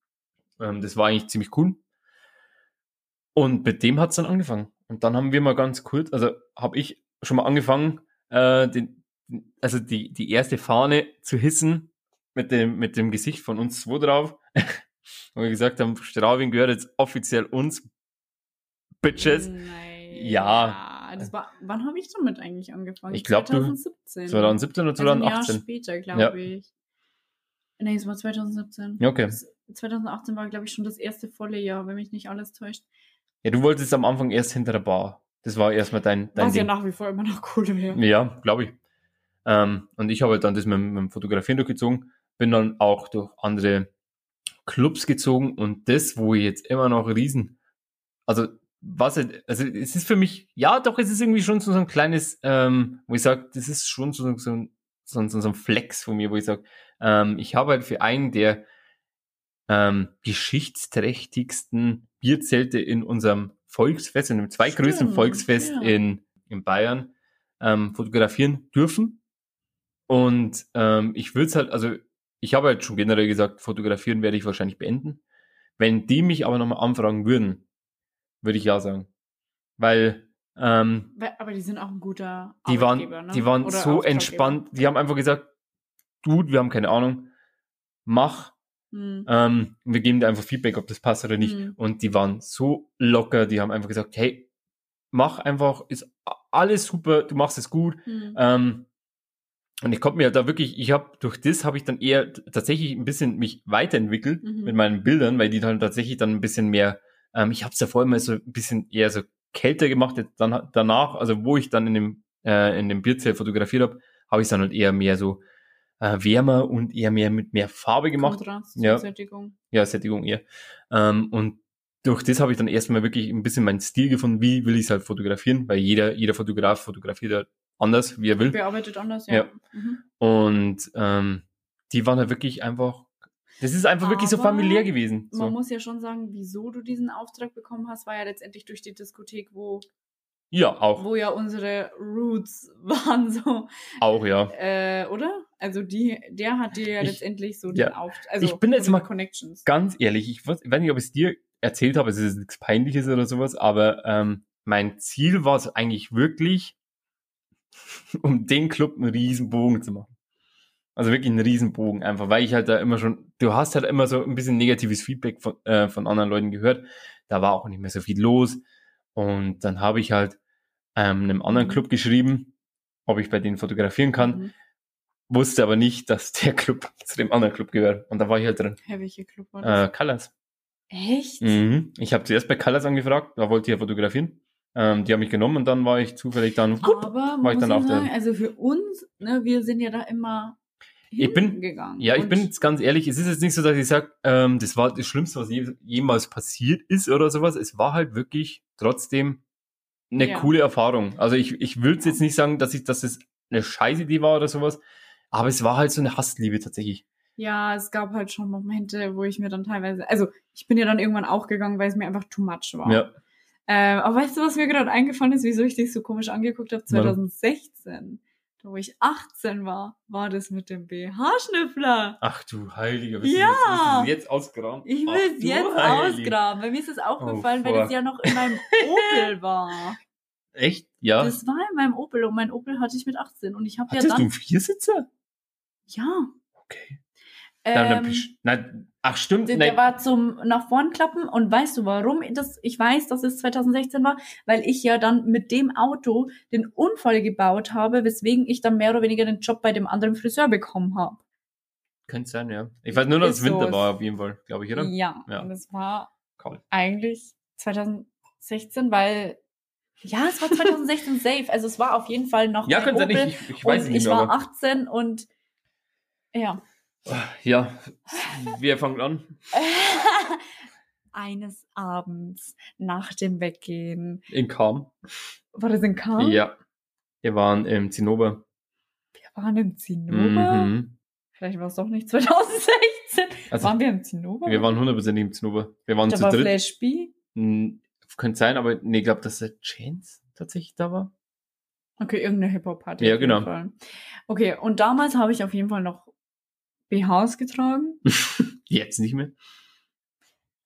Ähm, das war eigentlich ziemlich cool. Und mit dem hat's dann angefangen. Und dann haben wir mal ganz kurz, also habe ich schon mal angefangen, äh, den, also die, die erste Fahne zu hissen mit dem, mit dem Gesicht von uns zwei drauf. Wo wir gesagt haben, Straubing gehört jetzt offiziell uns. Bitches. Nein. Ja. Das war, wann habe ich damit eigentlich angefangen? Ich glaub, du- 2017. 2017 oder Also ein Jahr 2018? später, glaube Ja. ich. Nee, es war 2017. Ja, okay. Das- 2018 war, glaube ich, schon das erste volle Jahr, wenn mich nicht alles täuscht. Ja, du wolltest am Anfang erst hinter der Bar. Das war erstmal dein, dein Was ja Ding. nach wie vor immer noch cool wäre. Ja, glaube ich. Ähm, und ich habe halt dann das mit, mit dem Fotografieren durchgezogen, bin dann auch durch andere Clubs gezogen und das, wo ich jetzt immer noch riesen, also was, also es ist für mich, ja doch, es ist irgendwie schon so ein kleines, ähm, wo ich sage, das ist schon so, so, ein- so, ein- so, so ein Flex von mir, wo ich sage, ähm, ich habe halt für einen der ähm, geschichtsträchtigsten Bierzelte in unserem Volksfest, in dem zweitgrößten Volksfest ja. in, in Bayern, ähm, fotografieren dürfen. Und ähm, ich würde es halt, also ich habe halt schon generell gesagt, fotografieren werde ich wahrscheinlich beenden. Wenn die mich aber nochmal anfragen würden, würde ich ja sagen. Weil ähm, Aber die sind auch ein guter die waren, ne? die waren Oder so entspannt. Die haben einfach gesagt, Dude, wir haben keine Ahnung, mach. Hm. Ähm, wir geben dir einfach Feedback, ob das passt oder nicht. Mhm. Und die waren so locker, die haben einfach gesagt, hey, mach einfach, ist alles super, du machst es gut. Hm. Ähm, und ich konnte mir da wirklich, ich habe durch das habe ich dann eher tatsächlich ein bisschen mich weiterentwickelt Mhm. mit meinen Bildern, weil die dann tatsächlich dann ein bisschen mehr, ähm, ich habe es davor immer so ein bisschen eher so kälter gemacht, jetzt dann danach, also wo ich dann in dem äh, in dem Bierzelt fotografiert habe, habe ich dann halt eher mehr so äh, wärmer und eher mehr mit mehr Farbe gemacht. Kontrast, Ja. Sättigung. Ja, Sättigung eher. Ähm, und durch das habe ich dann erstmal wirklich ein bisschen meinen Stil gefunden, wie will ich es halt fotografieren, weil jeder, jeder Fotograf fotografiert halt anders, wie er will. Bearbeitet anders, ja. Ja. Mhm. Und ähm, die waren halt wirklich einfach, das ist einfach wirklich so Aber familiär gewesen. Man So. muss ja schon sagen, wieso du diesen Auftrag bekommen hast, war ja letztendlich durch die Diskothek, wo, Ja, auch, wo ja unsere Roots waren, so, auch, ja. äh, oder? Also die, der hat dir ja Ich- letztendlich so ja. den Auftrag, also Ich bin jetzt mal Connections. Ganz ehrlich, ich weiß, ich weiß nicht, ob ich es dir erzählt habe, es ist nichts Peinliches oder sowas, aber ähm, mein Ziel war es eigentlich wirklich, um den Club einen riesen Bogen zu machen. Also wirklich einen riesen Bogen einfach, weil ich halt da immer schon, du hast halt immer so ein bisschen negatives Feedback von, äh, von anderen Leuten gehört. Da war auch nicht mehr so viel los. Und dann habe ich halt ähm, einem anderen Mhm. Club geschrieben, ob ich bei denen fotografieren kann, Mhm. wusste aber nicht, dass der Club zu dem anderen Club gehört. Und da war ich halt drin. Hä, welcher Club war das? Äh, Colors. Echt? Mhm. Ich habe zuerst bei Colors angefragt, da wollte ich ja fotografieren. Ähm, die haben mich genommen und dann war ich zufällig dann. Aber war ich dann ja auch sagen, also für uns, ne, wir sind ja da immer Ich bin- gegangen. Ja, ich bin jetzt ganz ehrlich, es ist jetzt nicht so, dass ich sage, ähm, das war das Schlimmste, was je, jemals passiert ist oder sowas. Es war halt wirklich trotzdem eine Ja. coole Erfahrung. Also ich, ich will Ja. jetzt nicht sagen, dass ich, dass es eine Scheißidee war oder sowas, aber es war halt so eine Hassliebe tatsächlich. Ja, es gab halt schon Momente, wo ich mir dann teilweise, also ich bin ja dann irgendwann auch gegangen, weil es mir einfach too much war. Ja. Ähm, aber weißt du, was mir gerade eingefallen ist, wieso ich dich so komisch angeguckt habe? Warum? 2016, da wo ich 18 war, war das mit dem BH-Schnüffler. Ach du Heiliger, willst du Ja. jetzt- willst du es jetzt ausgraben? Ich will es jetzt ausgraben, weil mir ist es aufgefallen, Oh, weil das fuck. ja noch in meinem Opel war. Echt? Ja. Das war in meinem Opel und mein Opel hatte ich mit 18 und ich habe ja Hattest dann, du einen Viersitzer? ja, Okay. Nein, dann ähm, besch- nein, ach stimmt, Der, der war zum nach vorn klappen und weißt du warum? Das, ich weiß, dass es 2016 war, weil ich ja dann mit dem Auto den Unfall gebaut habe, weswegen ich dann mehr oder weniger den Job bei dem anderen Friseur bekommen habe. Könnte sein, ja. Ich weiß nur, dass es Winter so. war, auf jeden Fall, glaube ich, oder? Ja, Ja. und es war Cool. eigentlich 2016, weil ja, es war 2016 safe. Also es war auf jeden Fall noch Ja, könnte sein, ich, ich, ich weiß und nicht ich mehr. war aber- 18 und ja. Ja, wir fangen an. Eines Abends nach dem Weggehen In Kam. war das in Karl? Ja. Wir waren im Zinnober. Wir waren im Zinnober. Mhm. Vielleicht war es doch nicht 2016. Also, waren wir im Zinnober? wir waren hundertprozentig im Zinnober. Wir waren da zu war dritt. Flash B. Hm, Könnte sein, aber nee, ich glaube, das ist Chance. tatsächlich da war. Okay, irgendeine Hip-Hop-Party. Ja, genau. Okay, und damals habe ich auf jeden Fall noch BHs getragen. Jetzt nicht mehr.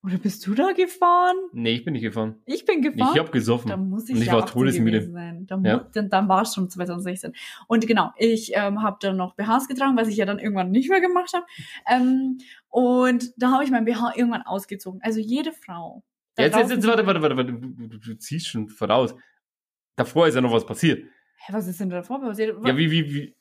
Oder bist du da gefahren? Nee, ich bin nicht gefahren. Ich bin gefahren. Ich hab gesoffen. Da muss ich, Und ich ja war 18 todesmüde. Sein. Da Ja. dann, dann war es schon 2016. Und genau, ich ähm, habe dann noch BHs getragen, was ich ja dann irgendwann nicht mehr gemacht habe. Ähm, und da habe ich mein BH irgendwann ausgezogen. Also jede Frau. Jetzt, jetzt, jetzt, warte, warte, warte, warte. Du, du, du ziehst schon voraus. Davor ist ja noch was passiert. Hä, was ist denn davor passiert? Ja, wie, wie, wie.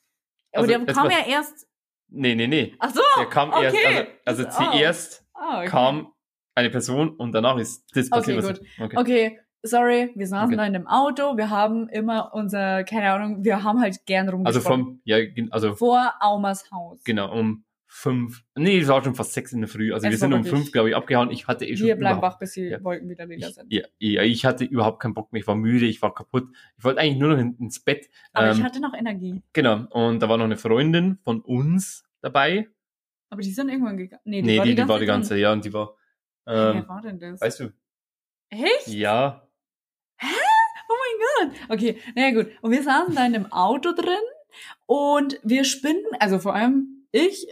Aber also, der jetzt kam ja erst. Nee, nee, nee. Ach so. Der kam okay. erst, also, also oh. zuerst Ah, okay. kam eine Person und danach ist das passiert. Okay, was- Okay. Okay, sorry, wir saßen Okay. da in dem Auto, wir haben immer unser, keine Ahnung, wir haben halt gern Also rumgesprochen. vom, ja, also Vor Aumas Haus. genau, um fünf, nee, es war schon fast sechs in der Früh. Also Es wir sind war um fünf, glaube ich, abgehauen. Ich hatte eh schon Wir bleiben wach, bis die. Wolken wieder lila ich, sind. ja, ja, ich hatte überhaupt keinen Bock mehr. Ich war müde, ich war kaputt. Ich wollte eigentlich nur noch in, ins Bett. Aber Ähm, ich hatte noch Energie. Genau. Und da war noch eine Freundin von uns dabei. Aber die sind irgendwann gegangen. Nee, nee, die, die war die ganze, ja, und die war, drin. ähm, Wer war denn das? weißt du, Echt? ja, Oh mein Gott. Okay, naja gut. Und wir saßen da in dem Auto drin und wir spinnen, also vor allem ich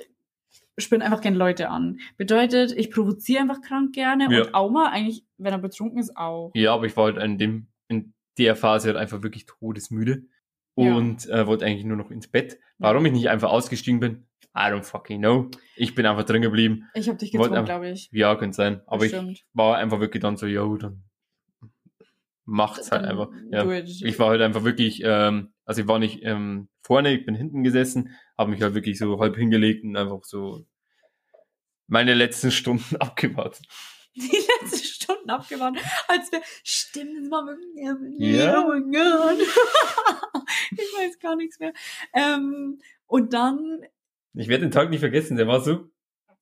spinne einfach gerne Leute an. Bedeutet, ich provoziere einfach krank gerne Ja. und Auma eigentlich, wenn er betrunken ist, auch. ja, aber ich war halt in dem, in der Phase halt einfach wirklich todesmüde. Ja. Und äh, wollte eigentlich nur noch ins Bett. Warum ich nicht einfach ausgestiegen bin, I don't fucking know. Ich bin einfach drin geblieben. Ich habe dich gezwungen, glaube ich. Ja, könnte sein. Aber ich Bestimmt. war einfach wirklich dann so, yo, dann macht's halt einfach. Ja. Ich war halt einfach wirklich, ähm, also ich war nicht ähm, vorne, ich bin hinten gesessen, habe mich halt wirklich so halb hingelegt und einfach so meine letzten Stunden abgewartet. die letzten Stunden abgewartet, als wir, das war wirklich, Ja. oh mein Gott. ich weiß gar nichts mehr. Ähm, und dann Ich werde den Tag nicht vergessen, der war so,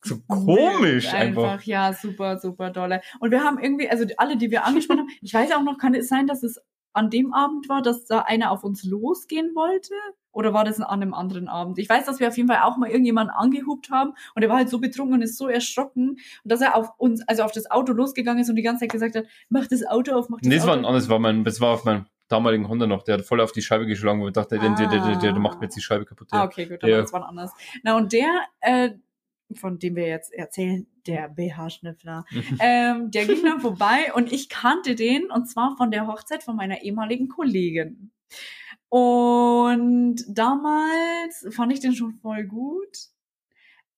so komisch Wild einfach. Ja, super, super dolle. Und wir haben irgendwie, also alle, die wir angesprochen haben, ich weiß auch noch, kann es sein, dass es an dem Abend war, dass da einer auf uns losgehen wollte? Oder war das an einem anderen Abend? Ich weiß, dass wir auf jeden Fall auch mal irgendjemanden angehupt haben und er war halt so betrunken und ist so erschrocken und dass er auf uns, also auf das Auto losgegangen ist und die ganze Zeit gesagt hat, mach das Auto auf, mach das Nee, das war ein Auto anderes, war mein, das war auf meinem damaligen Honda noch, der hat voll auf die Scheibe geschlagen, wo ich dachte, der, der, der, der, der, der macht mir jetzt die Scheibe kaputt. Ah, okay, gut, aber Ja. das war anders. Na, und der, äh, von dem wir jetzt erzählen, der BH-Schnüffler, ähm, der ging dann vorbei und ich kannte den und zwar von der Hochzeit von meiner ehemaligen Kollegin. Und damals fand ich den schon voll gut.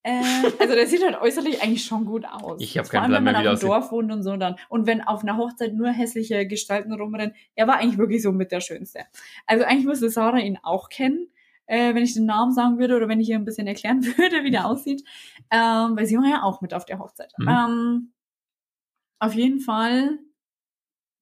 Ähm, also der sieht halt äußerlich eigentlich schon gut aus. Ich hab Vor keinen Plan wenn mehr, man wie auf dem Dorf wohnt und so dann. Und wenn auf einer Hochzeit nur hässliche Gestalten rumrennen, er war eigentlich wirklich so mit der Schönste. Also eigentlich müsste Sarah ihn auch kennen, äh, wenn ich den Namen sagen würde oder wenn ich ihr ein bisschen erklären würde, wie der aussieht. Ähm, weil sie war ja auch mit auf der Hochzeit. Mhm. Ähm, auf jeden Fall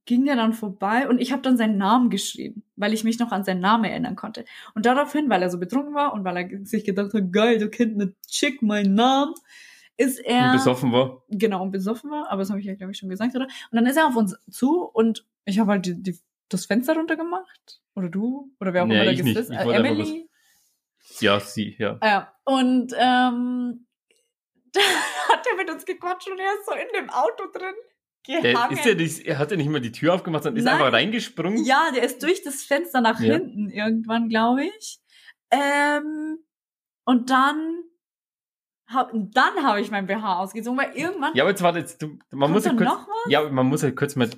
ging der dann vorbei und ich habe dann seinen Namen geschrieben, weil ich mich noch an seinen Namen erinnern konnte. Und daraufhin, weil er so betrunken war und weil er sich gedacht hat, geil, du kennst eine Chick meinen Namen, ist er Und besoffen war. genau und besoffen war, aber das habe ich ja glaube ich schon gesagt, oder? Und dann ist er auf uns zu und ich habe halt die, die, das Fenster runtergemacht oder du oder wer auch Nee, immer da Ich äh, Emily. Ja, sie, ja. Ja, und ähm, da hat er mit uns gequatscht und er ist so in dem Auto drin Der, ist der, nicht- er hat ja nicht mal die Tür aufgemacht, sondern ist Nein. einfach reingesprungen. Ja, der ist durch das Fenster nach Ja. hinten irgendwann, glaube ich. Ähm, und dann dann habe ich mein BH ausgezogen, weil irgendwann Ja, aber jetzt warte, jetzt, du, man muss ja kurz, ja, man muss halt kurz mal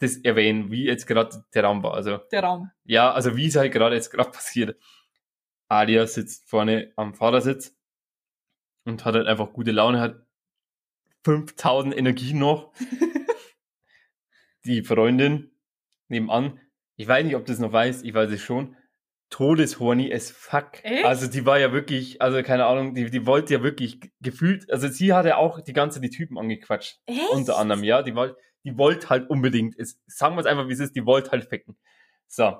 das erwähnen, wie jetzt gerade der Raum war. Also, Der Raum. ja, also wie es halt gerade jetzt gerade passiert. Alia sitzt vorne am Fahrersitz und hat halt einfach gute Laune, hat 5000 Energie noch. Die Freundin nebenan, ich weiß nicht, ob das noch weißt, ich weiß es schon, todeshorny as fuck. Echt? Also die war ja wirklich, also keine Ahnung, die, die wollte ja wirklich gefühlt, also sie hatte auch die ganze die Typen angequatscht. Echt? Unter anderem, ja, die wollte die wollte halt unbedingt, es, sagen wir es einfach, wie es ist, die wollte halt ficken. So.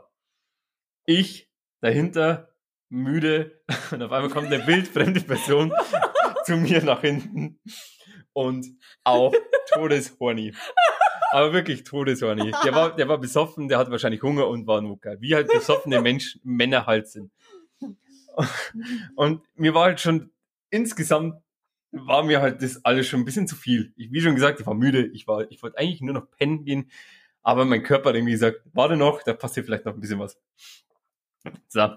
Ich dahinter, müde, und auf einmal kommt eine wildfremde Person zu mir nach hinten und auch todeshorny. Aber wirklich todeshorny. Der war, der war besoffen, der hat wahrscheinlich Hunger und war ein Mucker. Wie halt besoffene Menschen, Männer halt sind. Und mir war halt schon insgesamt war mir halt das alles schon ein bisschen zu viel. Ich, wie schon gesagt, ich war müde. Ich war, ich wollte eigentlich nur noch pennen gehen. Aber mein Körper hat irgendwie gesagt, warte noch, da passiert vielleicht noch ein bisschen was. So,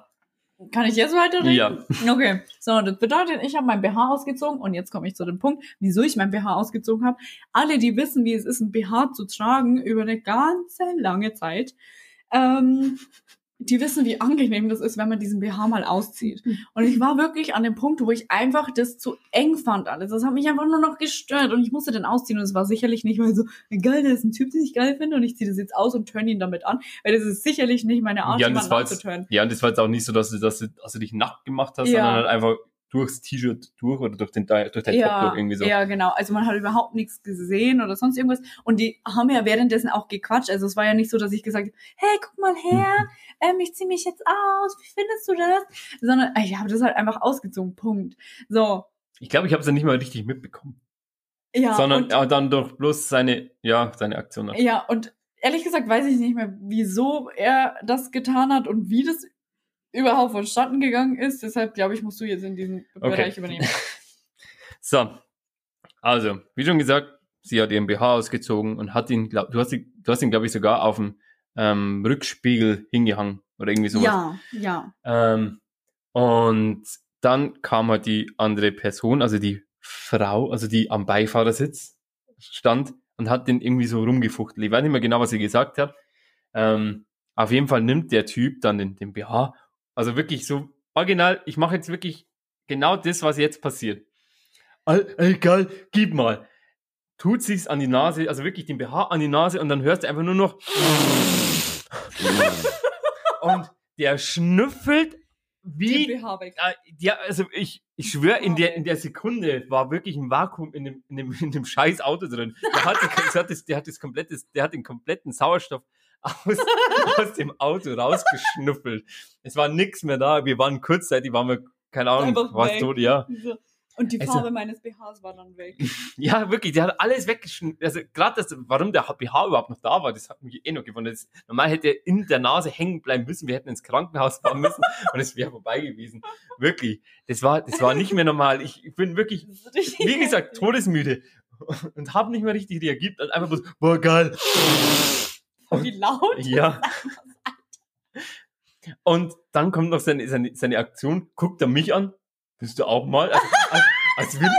Kann ich jetzt weiterreden? Ja. Okay. So, das bedeutet, ich habe mein BH ausgezogen und jetzt komme ich zu dem Punkt, wieso ich mein BH ausgezogen habe. Alle, die wissen, wie es ist, ein BH zu tragen über eine ganze lange Zeit, ähm, die wissen, wie angenehm das ist, wenn man diesen BH mal auszieht. Und ich war wirklich an dem Punkt, wo ich einfach das zu eng fand alles. Das hat mich einfach nur noch gestört und ich musste den ausziehen und es war sicherlich nicht mal so, geil, da ist ein Typ, den ich geil finde und ich ziehe das jetzt aus und turn ihn damit an, weil das ist sicherlich nicht meine Art, Ja, das jemanden anzuturnen. ja, und das war jetzt auch nicht so, dass du, dass du, dass du dich nackt gemacht hast, Ja. sondern halt einfach durchs T-Shirt durch oder durch den durch dein Top ja, durch irgendwie so. ja, genau. Also man hat überhaupt nichts gesehen oder sonst irgendwas. Und die haben ja währenddessen auch gequatscht. Also es war ja nicht so, dass ich gesagt habe, hey, guck mal her, ähm, ich zieh mich jetzt aus, wie findest du das? Sondern äh, ich habe das halt einfach ausgezogen, Punkt. So, Ich glaube, ich habe es ja nicht mal richtig mitbekommen. ja. sondern und, dann durch bloß seine, ja, seine Aktion. ja, und ehrlich gesagt weiß ich nicht mehr, wieso er das getan hat und wie das überhaupt vonstatten gegangen ist. Deshalb glaube ich, musst du jetzt in diesem Bereich übernehmen. So, also, wie schon gesagt, sie hat ihren BH ausgezogen und hat ihn, glaub, du hast ihn, du hast ihn, glaube ich, sogar auf dem ähm, Rückspiegel hingehangen oder irgendwie sowas. Ja, ja. Ähm, und dann kam halt die andere Person, also die Frau, also die am Beifahrersitz stand und hat den irgendwie so rumgefuchtelt. Ich weiß nicht mehr genau, was sie gesagt hat. Ähm, auf jeden Fall nimmt der Typ dann den, den BH. Also wirklich so original, ich mache jetzt wirklich genau das, was jetzt passiert. All, egal, gib mal. Tut sich's an die Nase, also wirklich den BH an die Nase und dann hörst du einfach nur noch und der schnüffelt wie Den BH weg. Ah, ja, also ich, ich schwöre, in der, in der Sekunde war wirklich ein Vakuum in dem, in dem, in dem scheiß Auto drin. Der hat, das hat das, der hat das komplette, der hat den kompletten Sauerstoff aus, aus dem Auto rausgeschnüffelt. Es war nix mehr da. Wir waren kurzzeitig, waren wir, keine Ahnung, was tot, ja. Und die Also- Farbe meines BHs war dann weg. Ja, wirklich, der hat alles weggeschnitten. Also gerade das, warum der BH überhaupt noch da war, das hat mich eh noch gewundert. Das, normal hätte er in der Nase hängen bleiben müssen. Wir hätten ins Krankenhaus fahren müssen und es wäre vorbei gewesen. Wirklich, das war, das war nicht mehr normal. Ich, ich bin wirklich, wie gesagt, todesmüde und habe nicht mehr richtig reagiert. Und einfach bloß, boah, geil. Wie laut? Ja. Und dann kommt noch seine, seine, seine Aktion, guckt er mich an, bist du auch mal? Als, als, als würde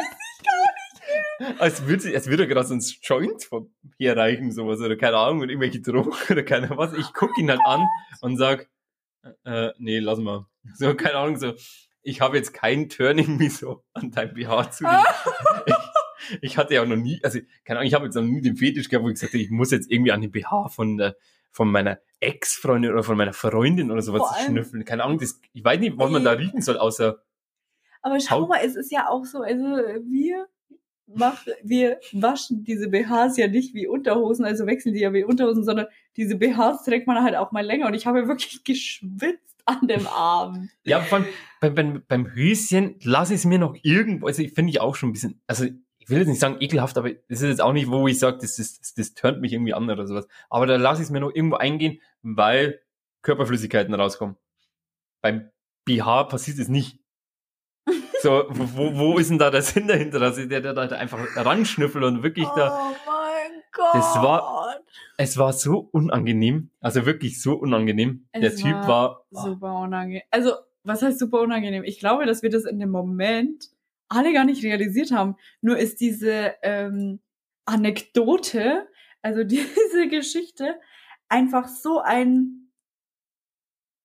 als würde, als würde er gerade so ein Joint von hier reichen, sowas, oder keine Ahnung, und irgendwelche Drogen oder keine was. Ich guck ihn halt an und sag, äh, nee, lass mal. So, keine Ahnung, so, ich habe jetzt kein Turning me so an deinem BH zu. ich, ich hatte ja auch noch nie, also, keine Ahnung, ich habe jetzt noch nie den Fetisch gehabt, wo ich gesagt habe, ich muss jetzt irgendwie an den BH von, von meiner Ex-Freundin oder von meiner Freundin oder sowas schnüffeln. Keine Ahnung, das, ich weiß nicht, was man da riechen soll, außer, Aber schau mal, es ist ja auch so, also wir machen, wir waschen diese BHs ja nicht wie Unterhosen, also wechseln die ja wie Unterhosen, sondern diese BHs trägt man halt auch mal länger und ich habe ja wirklich geschwitzt an dem Abend. Ja, vor allem beim, beim, beim Höschen lasse ich es mir noch irgendwo, also ich finde ich auch schon ein bisschen, also ich will jetzt nicht sagen ekelhaft, aber das ist jetzt auch nicht, wo ich sage, das, das, das, das turnt mich irgendwie an oder sowas. Aber da lasse ich es mir noch irgendwo eingehen, weil Körperflüssigkeiten rauskommen. Beim BH passiert es nicht. So, wo, wo ist denn da der Sinn dahinter, dass ich der, der da einfach ranschnüffelt und wirklich da, Oh mein Gott. Das war- es war so unangenehm, also wirklich so unangenehm. Es der Typ war war, super unangenehm. Also, was heißt super unangenehm? Ich glaube, dass wir das in dem Moment alle gar nicht realisiert haben. Nur ist diese ähm, Anekdote, also diese Geschichte, einfach so ein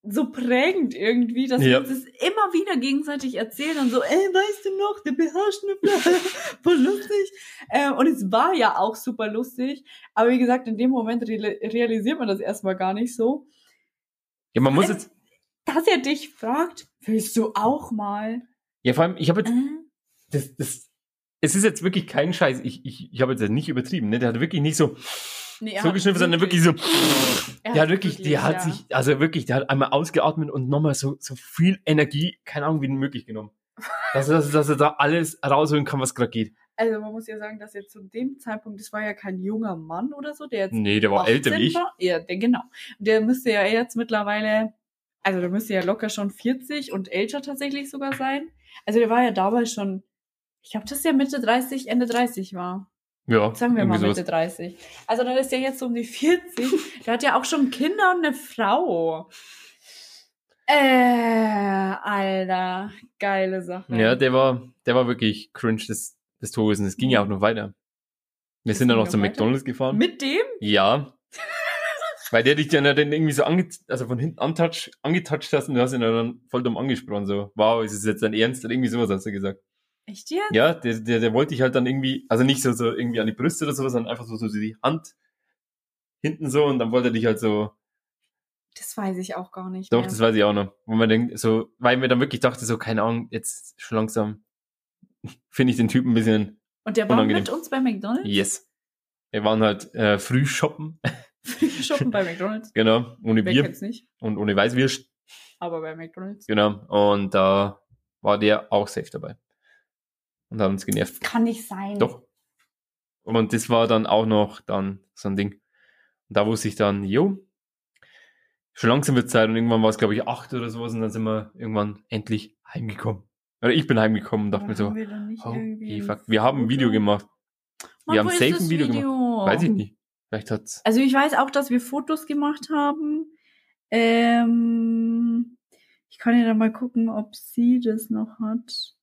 so prägend irgendwie, dass Ja. wir uns das immer wieder gegenseitig erzählen und so, ey, weißt du noch, der BH-Schnüffler, voll lustig. Äh, und es war ja auch super lustig, aber wie gesagt, in dem Moment real realisiert man das erstmal gar nicht so ja, man muss jetzt, dass er dich fragt, willst du auch mal? ja, vor allem, ich habe jetzt Äh? Das, das, es ist jetzt wirklich kein Scheiß. Ich, ich, ich habe jetzt nicht übertrieben, ne? Der hat wirklich nicht so, Nee, so geschnüffelt, sondern wirklich so, er der hat wirklich, der hat ja. sich, also wirklich, der hat einmal ausgeatmet und nochmal so, so viel Energie, keine Ahnung, wie möglich genommen. Dass, er- dass, dass er da alles rausholen kann, was gerade geht. Also man muss ja sagen, dass er zu dem Zeitpunkt, das war ja kein junger Mann oder so, der jetzt Nee, der war 18 älter wie ich. War. Ja, der, genau. Der müsste ja jetzt mittlerweile, also der müsste ja locker schon 40 und älter tatsächlich sogar sein. Also der war ja damals schon, ich glaube, dass der Mitte 30, Ende 30 war. Ja, Sagen wir mal Mitte sowas. 30. Also dann ist er jetzt so um die 40. Der hat ja auch schon Kinder und eine Frau. Äh, Alter. Geile Sache. Ja, der war, der war wirklich cringe des, des Todes und es ging ja auch noch weiter. Wir sind dann noch zum? McDonalds gefahren. Mit dem? Ja. Weil der dich dann, ja dann irgendwie so ange also von hinten antouch, angetouched hast und du hast ihn dann voll dumm angesprochen, so, wow, ist es jetzt dein Ernst? Oder irgendwie sowas hast du gesagt. Echt jetzt? Ja, der, der, der wollte dich halt dann irgendwie, also nicht so, so irgendwie an die Brüste oder sowas, sondern einfach so, so die Hand hinten so und dann wollte er dich halt so, Das weiß ich auch gar nicht. doch, mehr. das weiß ich auch noch, wo man denkt, so, weil mir dann wirklich dachte, so, keine Ahnung, jetzt schon langsam finde ich den Typen ein bisschen, Und der war mit uns bei McDonalds? yes. Wir waren halt äh, früh shoppen, Shoppen bei McDonalds. genau, ohne Wer Bier kennt's nicht? und ohne Weißwürst, Aber bei McDonalds. genau, und da war der auch safe dabei. Und hat uns genervt. Kann nicht sein. Doch. Und das war dann auch noch dann so ein Ding. Und da wusste ich dann, jo, schon langsam wird Zeit und irgendwann war es, glaube ich, acht oder sowas und dann sind wir irgendwann endlich heimgekommen. Oder ich bin heimgekommen und dachte mir so, Haben oh, fuck. wir haben ein Video gemacht. Mann, wir haben safe das ein Video gemacht. Weiß ich nicht. Vielleicht hat's. Also ich weiß auch, dass wir Fotos gemacht haben. Ähm, ich kann ja dann mal gucken, ob sie das noch hat.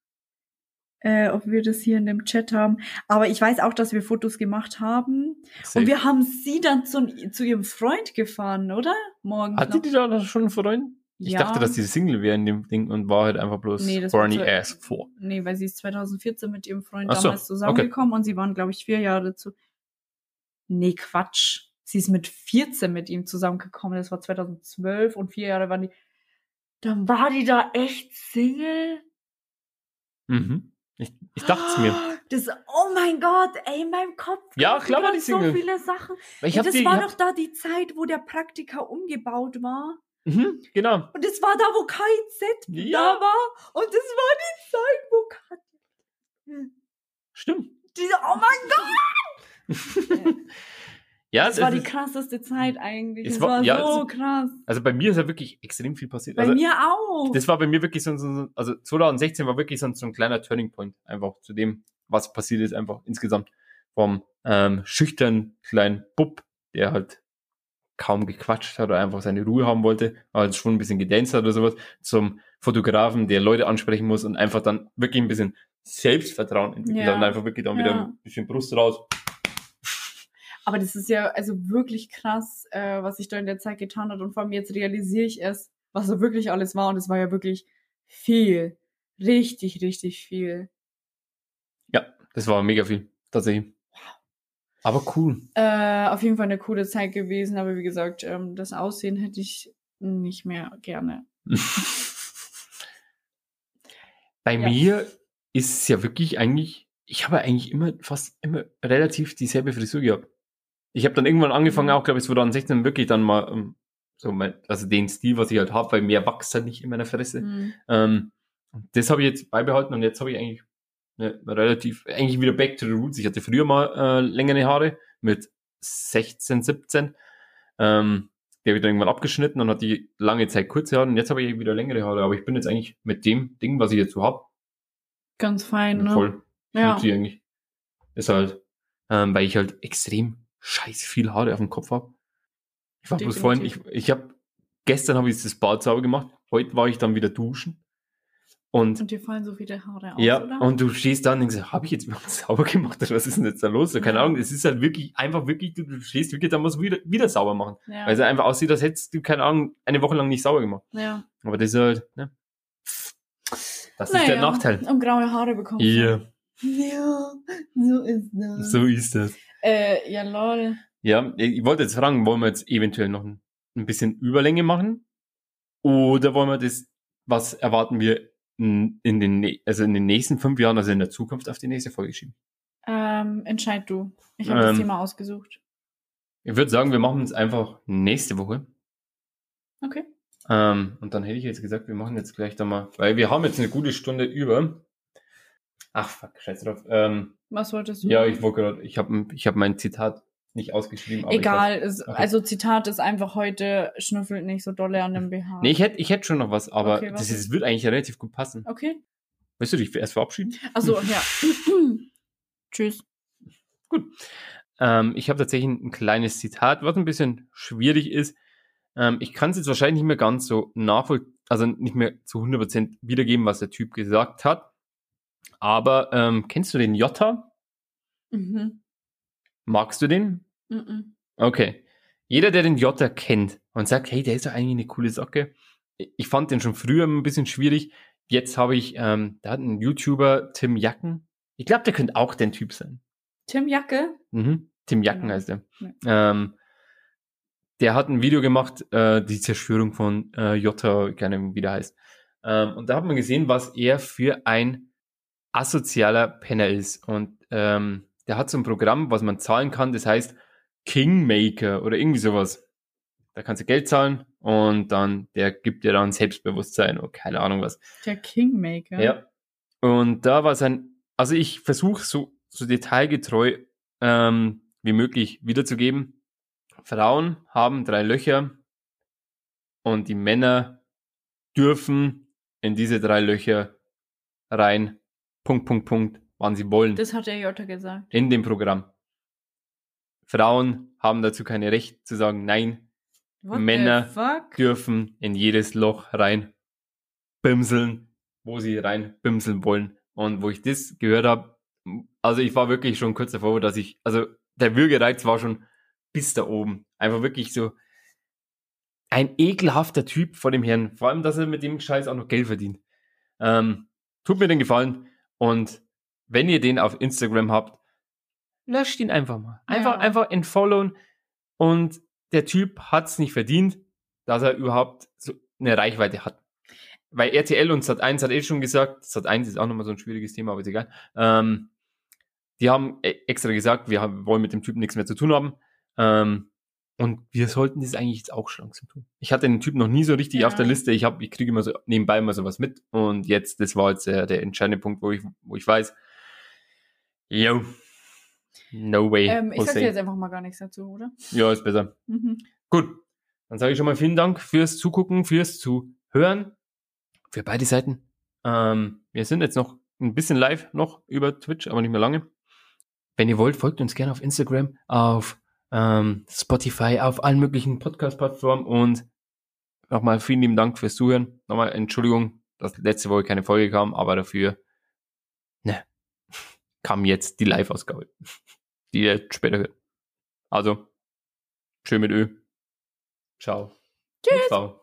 Äh, ob wir das hier in dem Chat haben. Aber ich weiß auch, dass wir Fotos gemacht haben. Safe. Und wir haben sie dann zu, zu ihrem Freund gefahren, oder? Morgen. Hatte die da schon einen Freund? Ich Ja. dachte, dass die Single wäre in dem Ding und war halt einfach bloß Nee, horny zu- ass vor. Nee, weil sie ist 2014 mit ihrem Freund so, damals zusammengekommen und sie waren, glaube ich, vier Jahre zu. Nee, Quatsch. Sie ist mit 14 mit ihm zusammengekommen. Das war 2012 und vier Jahre waren die. Dann war die da echt Single. Mhm. Ich, ich dachte es mir. Das, oh mein Gott, ey, in meinem Kopf. Ja, klar war die Single. So viele Sachen. Weil ich hab das die, war ich hab, doch da die Zeit, wo der Praktika umgebaut war. mhm, genau. Und das war da, wo KIZ Ja. da war. Und das war die Zeit, wo Katja. Stimmt. Die, oh mein Gott! Ja, Das war es die krasseste Zeit eigentlich. Es Es war- war, ja, so krass. Also bei mir ist ja wirklich extrem viel passiert. Bei also, mir auch. Das war bei mir wirklich so, so, so also 2016 war wirklich so, so ein kleiner Turning Point einfach zu dem, was passiert ist, einfach insgesamt vom ähm, schüchtern kleinen Bub, der halt kaum gequatscht hat oder einfach seine Ruhe haben wollte, also schon ein bisschen gedanced hat oder sowas, zum Fotografen, der Leute ansprechen muss und einfach dann wirklich ein bisschen Selbstvertrauen entwickelt Ja. hat und einfach wirklich dann Ja. wieder ein bisschen Brust raus. Aber das ist ja also wirklich krass, äh, was sich da in der Zeit getan hat. Und vor allem jetzt realisiere ich es, was so wirklich alles war. Und es war ja wirklich viel. Richtig, richtig viel. Ja, das war mega viel, tatsächlich. Aber cool. Äh, auf jeden Fall eine coole Zeit gewesen. Aber wie gesagt, ähm, das Aussehen hätte ich nicht mehr gerne. Bei Ja. mir ist es ja wirklich eigentlich, ich habe eigentlich immer fast immer relativ dieselbe Frisur gehabt. Ich habe dann irgendwann angefangen, Mhm. auch glaube ich 2016 wirklich dann mal ähm, so mein, also den Stil, was ich halt habe, weil mehr wächst halt nicht in meiner Fresse. Hm. Ähm, das habe ich jetzt beibehalten und jetzt habe ich eigentlich eine relativ, eigentlich wieder back to the roots. Ich hatte früher mal äh, längere Haare mit 16, 17. Ähm, die habe ich dann irgendwann abgeschnitten und hatte die lange Zeit kurze Haare und jetzt habe ich wieder längere Haare. Aber ich bin jetzt eigentlich mit dem Ding, was ich jetzt so habe, Ganz fein, ne? voll Ja. ja. eigentlich. Ist halt, ähm, weil ich halt extrem scheiß viel Haare auf dem Kopf habe. Ich war bloß vorhin, ich, ich habe, gestern habe ich das Bad sauber gemacht, heute war ich dann wieder duschen. Und, Und dir fallen so viele Haare aus, ja, oder? und du stehst da und denkst, habe ich jetzt überhaupt sauber gemacht oder was ist denn jetzt da los? So, keine Ja. Ahnung, es ist halt wirklich, einfach wirklich, du, du stehst wirklich, da musst du wieder, wieder sauber machen. ja. Weil es einfach aussieht, als hättest du, keine Ahnung, eine Woche lang nicht sauber gemacht. ja. Aber das ist halt, ne? Das ist der Naja, Nachteil. Und graue Haare bekommen. Ja, Ja, so ist das. so ist das. Äh, ja, lol. Ja, ich wollte jetzt fragen, wollen wir jetzt eventuell noch ein, ein bisschen Überlänge machen? Oder wollen wir das, was erwarten wir in, in den, also in den nächsten fünf Jahren, also in der Zukunft, auf die nächste Folge schieben? Ähm, entscheid du. Ich habe das Ähm. Thema ausgesucht. Ich würde sagen, wir machen es einfach nächste Woche. Okay. Ähm, und dann hätte ich jetzt gesagt, wir machen jetzt gleich da mal, weil wir haben jetzt eine gute Stunde über. Ach, fuck, scheiß drauf. Ähm, Was wolltest du? ja, ich wollte gerade, ich habe ich hab mein Zitat nicht ausgeschrieben. aber Egal, weiß- Okay. also Zitat ist einfach heute schnüffelt nicht so dolle an dem BH. Nee, ich hätte ich hätte schon noch was, aber Okay, was das, das wird eigentlich relativ gut passen. Okay. Willst du dich erst verabschieden? Also ja. Tschüss. Gut. Ähm, ich habe tatsächlich ein kleines Zitat, was ein bisschen schwierig ist. Ähm, ich kann es jetzt wahrscheinlich nicht mehr ganz so nachvollziehen, also nicht mehr zu 100% wiedergeben, was der Typ gesagt hat. Aber ähm, kennst du den Jota? Mhm. Magst du den? Mhm. Okay. Jeder, der den Jota kennt und sagt, hey, der ist doch eigentlich eine coole Socke. Ich fand den schon früher ein bisschen schwierig. Jetzt habe ich, ähm, da hat ein YouTuber, Tim Jacken. Ich glaube, der könnte auch den Typ sein. Tim Jacke. Mhm. Tim Jacken Ja. heißt er. Ja. Ähm, der hat ein Video gemacht, äh, die Zerstörung von äh, Jota, keine Ahnung, wie der heißt. Ähm, und da hat man gesehen, was er für ein asozialer Penner ist. Und ähm, der hat so ein Programm, was man zahlen kann, das heißt Kingmaker oder irgendwie sowas. Da kannst du Geld zahlen und dann, der gibt dir dann Selbstbewusstsein oder keine Ahnung was. Der Kingmaker. Ja. Und da war sein, also ich versuche so, so detailgetreu ähm, wie möglich wiederzugeben. Frauen haben drei Löcher und die Männer dürfen in diese drei Löcher rein, Punkt, Punkt, Punkt, wann sie wollen, Das hat der Jota gesagt. in dem Programm. Frauen haben dazu keine Recht zu sagen, nein, What Männer dürfen in jedes Loch rein bimseln, wo sie rein bimseln wollen. Und wo ich das gehört habe, also ich war wirklich schon kurz davor, dass ich, also der Würgereiz war schon bis da oben. Einfach wirklich so ein ekelhafter Typ vor dem Herrn. Vor allem, dass er mit dem Scheiß auch noch Geld verdient. Ähm, tut mir den Gefallen. Und wenn ihr den auf Instagram habt, löscht ihn einfach mal. Einfach, Ja. einfach entfollowen. Und der Typ hat's nicht verdient, dass er überhaupt so eine Reichweite hat. Weil RTL und Sat1 hat eh schon gesagt, Sat1 ist auch nochmal so ein schwieriges Thema, aber ist egal. Ähm, die haben e- extra gesagt, wir haben, wollen mit dem Typen nichts mehr zu tun haben. Ähm, und wir sollten das eigentlich jetzt auch schon langsam tun. Ich hatte den Typ noch nie so richtig Ja. auf der Liste. Ich habe, ich kriege immer so nebenbei immer sowas mit. Und jetzt, das war jetzt der, der entscheidende Punkt, wo ich, wo ich weiß, yo, no way. Ähm, ich sag dir Hussein. jetzt einfach mal gar nichts dazu, oder? Ja, ist besser. Mhm. Gut, dann sage ich schon mal vielen Dank fürs Zugucken, fürs Zuhören, für beide Seiten. Ähm, wir sind jetzt noch ein bisschen live noch über Twitch, aber nicht mehr lange. Wenn ihr wollt, folgt uns gerne auf Instagram, auf ähm, Spotify, auf allen möglichen Podcast-Plattformen und nochmal vielen lieben Dank fürs Zuhören. Nochmal Entschuldigung, dass letzte Woche keine Folge kam, aber dafür ne, kam jetzt die Live-Ausgabe, die ihr später hört. Also, schön mit Ö. Ciao. Tschüss. Ciao.